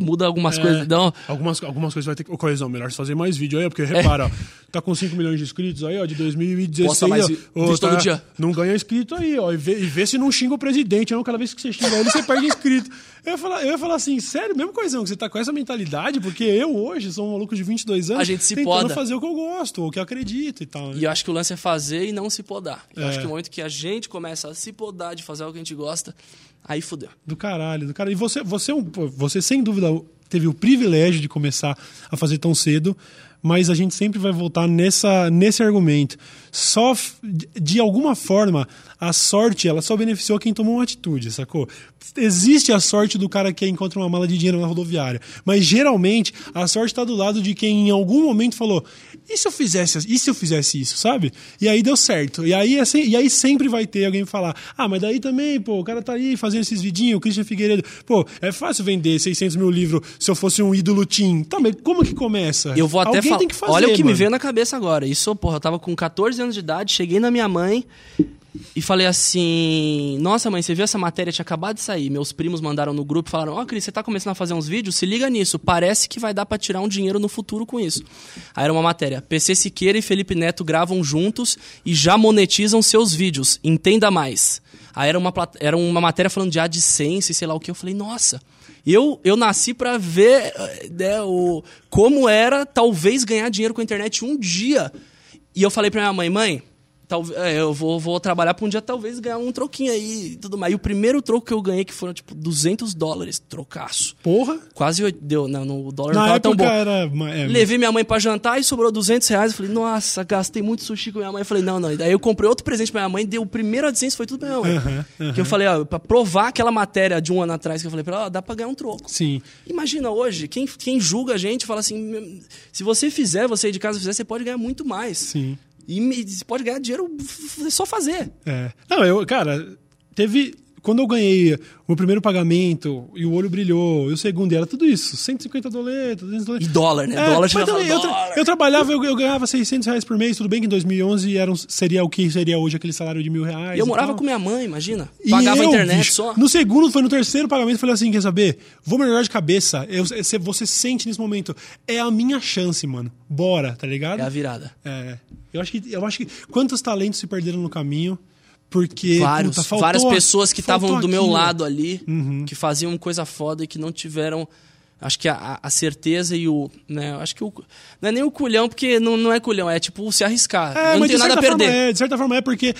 Muda algumas É, coisas. Não, Algumas, algumas coisas vai ter que. Ô, Coesão, melhor fazer mais vídeo aí, porque repara, ó, tá com 5 milhões de inscritos aí, ó, de 2016. Posta mais ó, todo tá- dia. Não ganha inscrito aí, ó. E vê, e vê se não xinga o presidente, não. Cada vez que você xinga ele, você perde inscrito. Eu ia, falar, eu ia falar assim, sério, mesmo Coesão, que você tá com essa mentalidade, porque eu hoje sou um maluco de 22 anos. A gente se tentando poda. fazer o que eu gosto, o que eu acredito e tal. né? E eu acho que o lance é fazer e não se podar. Eu É. acho que no momento que a gente começa a se podar de fazer algo que a gente gosta, aí fudeu. Do caralho, do caralho. E você, você, é você, sem dúvida, teve o privilégio de começar a fazer tão cedo, mas a gente sempre vai voltar nessa, nesse argumento. Só, de alguma forma, a sorte, ela só beneficiou quem tomou uma atitude, sacou? Existe a sorte do cara que encontra uma mala de dinheiro na rodoviária, mas geralmente a sorte está do lado de quem em algum momento falou: e se eu fizesse, e se eu fizesse isso, sabe? E aí deu certo. E aí, se- e aí sempre vai ter alguém falar: ah, mas daí também, pô, o cara tá aí fazendo esses vidinhos, o Christian Figueiredo, pô, é fácil vender 600 mil livros se eu fosse um ídolo teen. Tá, mas como que começa? Eu vou até Alguém falar. tem que fazer, Olha o que me mano. veio na cabeça agora. Isso, porra, eu tava com 14 anos de idade, cheguei na minha mãe e falei assim: Nossa, mãe, você viu essa matéria? Tinha acabado de sair. Meus primos mandaram no grupo falaram: Ó, Cris, você tá começando a fazer uns vídeos? Se liga nisso. Parece que vai dar pra tirar um dinheiro no futuro com isso. Aí era uma matéria: PC Siqueira e Felipe Neto gravam juntos e já monetizam seus vídeos. Entenda mais. Aí era uma, era uma matéria falando de AdSense, sei lá o que. Eu falei: Nossa. Eu, eu nasci pra ver né, o, como era talvez ganhar dinheiro com a internet um dia. E eu falei pra minha mãe, mãe, é, eu vou, vou trabalhar pra um dia talvez ganhar um troquinho aí e tudo mais. E o primeiro troco que eu ganhei, que foram tipo 200 dólares, trocaço. Porra. Quase oito- deu, não, no- o dólar não Na tava tão bom. era. é, Levei minha mãe pra jantar e sobrou 200 reais. Eu falei, nossa, gastei muito sushi com minha mãe. Eu falei, não, não. Daí eu comprei outro presente pra minha mãe, deu o primeiro AdSense, foi tudo pra minha mãe. Aham, Que eu falei, ó, pra provar aquela matéria de um ano atrás que eu falei pra ela, ó, dá pra ganhar um troco. Sim. Imagina hoje, quem, quem julga a gente fala assim: se você fizer, você aí de casa fizer, você pode ganhar muito mais. Sim. E você pode ganhar dinheiro só fazer. É. Não, eu, cara, teve. Quando eu ganhei o meu primeiro pagamento e o olho brilhou, e o segundo, e era tudo isso: 150 doletas, 200 E doletas. dólar, né? É, dólar chega também, eu, tra- eu trabalhava, eu, eu ganhava 600 reais por mês, tudo bem que em 2011 era um- seria o que seria hoje aquele salário de mil reais. E eu e morava tal. com minha mãe, imagina. E Pagava a eu, internet bicho, só. No segundo, foi no terceiro pagamento, eu falei assim: quer saber? Vou melhorar de cabeça. Eu, você, você sente nesse momento. É a minha chance, mano. Bora, tá ligado? É a virada. É. Eu acho que, eu acho que quantos talentos se perderam no caminho porque Vários, puta, faltou várias pessoas que estavam do meu lado ali, Uhum. que faziam coisa foda e que não tiveram. Acho que a, a certeza e o. Né, acho que o. Não é nem o culhão, porque não, não é culhão, é tipo se arriscar. É, eu não tenho nada a perder. É, de certa forma é porque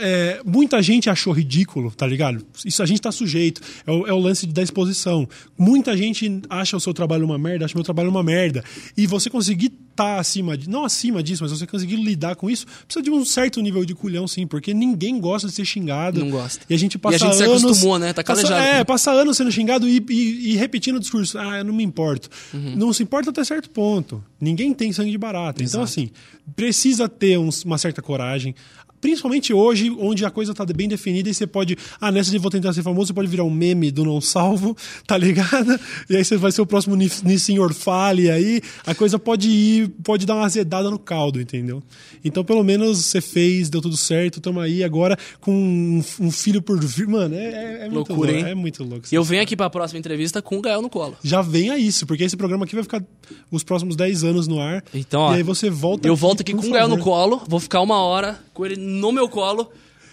é, muita gente achou ridículo, tá ligado? Isso a gente tá sujeito. É o, é o lance da exposição. Muita gente acha o seu trabalho uma merda, acha o meu trabalho uma merda. E você conseguir estar acima, de, não acima disso, mas você conseguir lidar com isso, precisa de um certo nível de culhão, sim, porque ninguém gosta de ser xingado. Não gosta. E a gente passa E a gente se anos, acostumou, né? Tá passa, calejado. É, passa anos sendo xingado e, e- e repetindo o discurso. Ah, eu não me importo. Uhum. Não se importa até certo ponto. Ninguém tem sangue de barata. Então, assim, precisa ter uns- uma certa coragem. Principalmente hoje, onde a coisa tá bem definida e você pode. Ah, nessa de vou tentar ser famoso, você pode virar um meme do não salvo, tá ligado? E aí você vai ser o próximo Nissin Orfale aí. A coisa pode ir, pode dar uma azedada no caldo, entendeu? Então, pelo menos você fez, deu tudo certo, tamo aí agora com um, um filho por vir. Mano, é, é- é muito Loucura, louco. hein? É muito louco. E eu venho aqui pra próxima entrevista com o Gael no colo. Já venha isso, porque esse programa aqui vai ficar os próximos 10 anos no ar. Então, ó, e aí você volta. Eu volto aqui com o Gael no colo, vou ficar uma hora com ele no meu colo.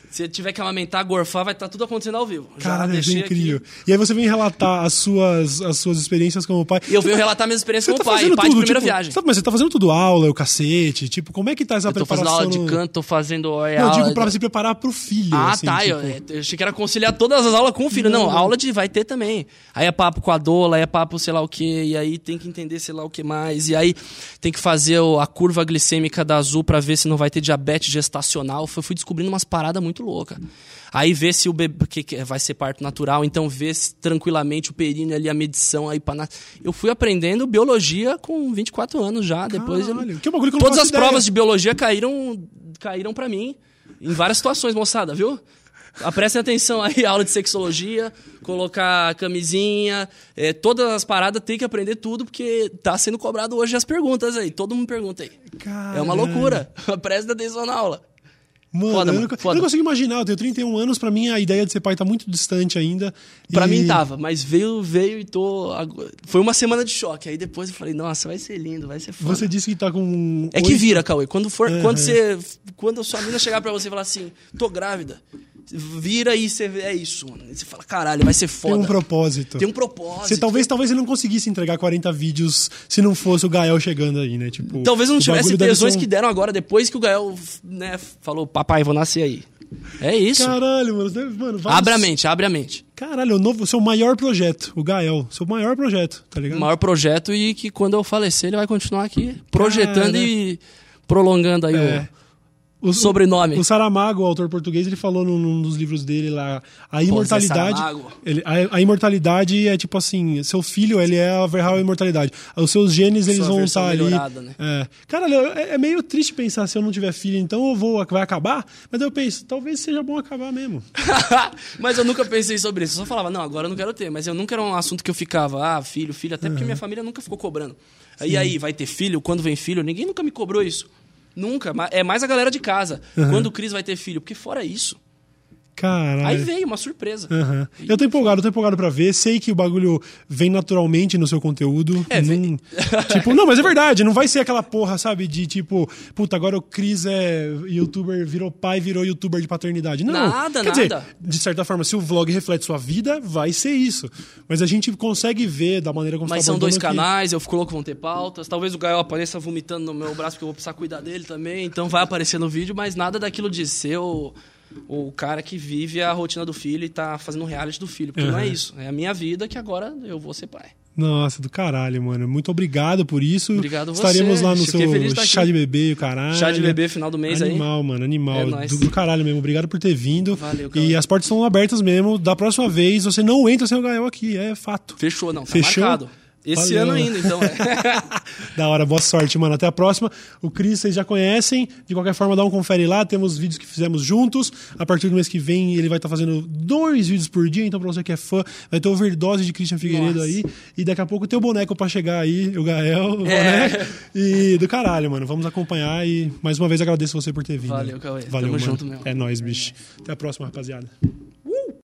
Se tiver que amamentar, gorfar, vai estar tudo acontecendo ao vivo. Isso é deixei aqui. incrível. E aí você vem relatar as suas, as suas experiências como pai. E eu venho relatar minhas experiências Você com o pai, pai de primeira tipo, viagem. sabe, mas você tá fazendo tudo aula, o cacete, tipo, como é que tá essa Eu tô fazendo preparação? aula de canto, tô fazendo. é, Não, eu aula digo pra de- se preparar pro filho. Ah, assim, tá. tipo, Eu, eu achei que era conciliar todas as aulas com o filho. Não, Não, aula de vai ter também. Aí é papo com a doula, aí é papo sei lá o quê, e aí tem que entender sei lá o que mais, e aí tem que fazer a curva glicêmica da azul pra ver se não vai ter diabetes gestacional. Fui, fui descobrindo umas paradas muito loucas. Aí ver se o bebê porque vai ser parto natural, então se tranquilamente o períneo ali, a medição aí pra nas- Eu fui aprendendo biologia com 24 anos já, depois eu- Caralho, que bagulho que eu Todas as ideia. provas de biologia caíram caíram para mim em várias situações, moçada, viu? Prestem atenção aí, aula de sexologia, colocar camisinha, é, todas as paradas tem que aprender tudo, porque tá sendo cobrado hoje as perguntas aí. Todo mundo pergunta aí. É uma loucura. Presta atenção na aula. Mano, Foda, eu, não, foda. eu não consigo imaginar. Eu tenho 31 anos, pra mim a ideia de ser pai tá muito distante ainda. Pra E- mim tava, mas veio, veio e tô. Foi uma semana de choque. Aí depois eu falei, nossa, vai ser lindo, vai ser foda. Você disse que tá com. É que oito- vira, Cauê. Quando for, quando você, quando a sua mina chegar pra você e falar assim, tô grávida, vira e você é isso, mano. E você fala, caralho, vai ser Tem foda. um propósito. Tem um propósito. Você talvez, talvez ele não conseguisse entregar 40 vídeos se não fosse o Gael chegando aí, né? Tipo, Talvez não o tivesse tesões um- que deram agora, depois que o Gael, né, falou, papai, vou nascer aí. É isso. Caralho, mano. mano vários- Abre a mente, abre a mente. Caralho, o novo, seu maior projeto, o Gael. Seu maior projeto, tá ligado? Maior projeto e que quando eu falecer ele vai continuar aqui projetando Cara. e prolongando aí É. o, o sobrenome. O Saramago, o autor português, ele falou num, num dos livros dele lá, a imortalidade. Saramago. ele- a, a imortalidade é tipo assim, seu filho, ele é a real imortalidade. Os seus genes, eles Sua vão estar ali. né? É. Cara, é, é meio triste pensar se eu não tiver filho, então eu vou, vai acabar. Mas eu penso, talvez seja bom acabar mesmo. mas eu nunca pensei sobre isso. Eu só falava, não, agora eu não quero ter. Mas eu nunca era um assunto que eu ficava, ah, filho, filho, até porque minha família nunca ficou cobrando. E aí, vai ter filho? Quando vem filho? Ninguém nunca me cobrou isso. Nunca. É mais a galera de casa. Quando o Cris vai ter filho? Porque fora isso. Caralho. Aí veio uma surpresa. Aham. Eu tô empolgado, eu tô empolgado pra ver. Sei que o bagulho vem naturalmente no seu conteúdo. É, vem- tipo, não, mas é verdade, não vai ser aquela porra, sabe, de tipo, puta, agora o Cris é youtuber, virou pai, virou youtuber de paternidade. Não. Nada, Quer dizer, nada. de certa forma, se o vlog reflete sua vida, vai ser isso. Mas a gente consegue ver da maneira como Mas tá são dois que- canais, eu fico louco, vão ter pautas. Talvez o Gael apareça vomitando no meu braço, porque eu vou precisar cuidar dele também. Então vai aparecer no vídeo, mas nada daquilo de ser o, o cara que vive a rotina do filho e tá fazendo reality do filho. Porque não é Uhum. isso. É a minha vida que agora eu vou ser pai. Nossa, do caralho, mano. Muito obrigado por isso. Obrigado você. Estaremos lá no Fiquei seu chá de bebê, o caralho. Chá de bebê final do mês aí. Animal, mano, animal. É nóis. do, do caralho mesmo. Obrigado por ter vindo. Valeu, E Cauê. as portas estão abertas mesmo. Da próxima vez, você não entra sem o Gael aqui, é fato. Fechou, não. Tá Fechou? marcado. Esse Valeu. ano ainda, então. É. Da hora, boa sorte, mano. Até a próxima. O Cris vocês já conhecem. De qualquer forma, dá um confere lá. Temos vídeos que fizemos juntos. A partir do mês que vem, ele vai estar fazendo dois vídeos por dia. Então, pra você que é fã, vai ter overdose de Christian Figueiredo Nossa. aí. E daqui a pouco tem o boneco pra chegar aí, o Gael, o É. boneco. E do caralho, mano. Vamos acompanhar. E mais uma vez agradeço você por ter vindo. Valeu, Cauê. Valeu, Tamo mano. junto mesmo. É nóis, bicho. Até a próxima, rapaziada.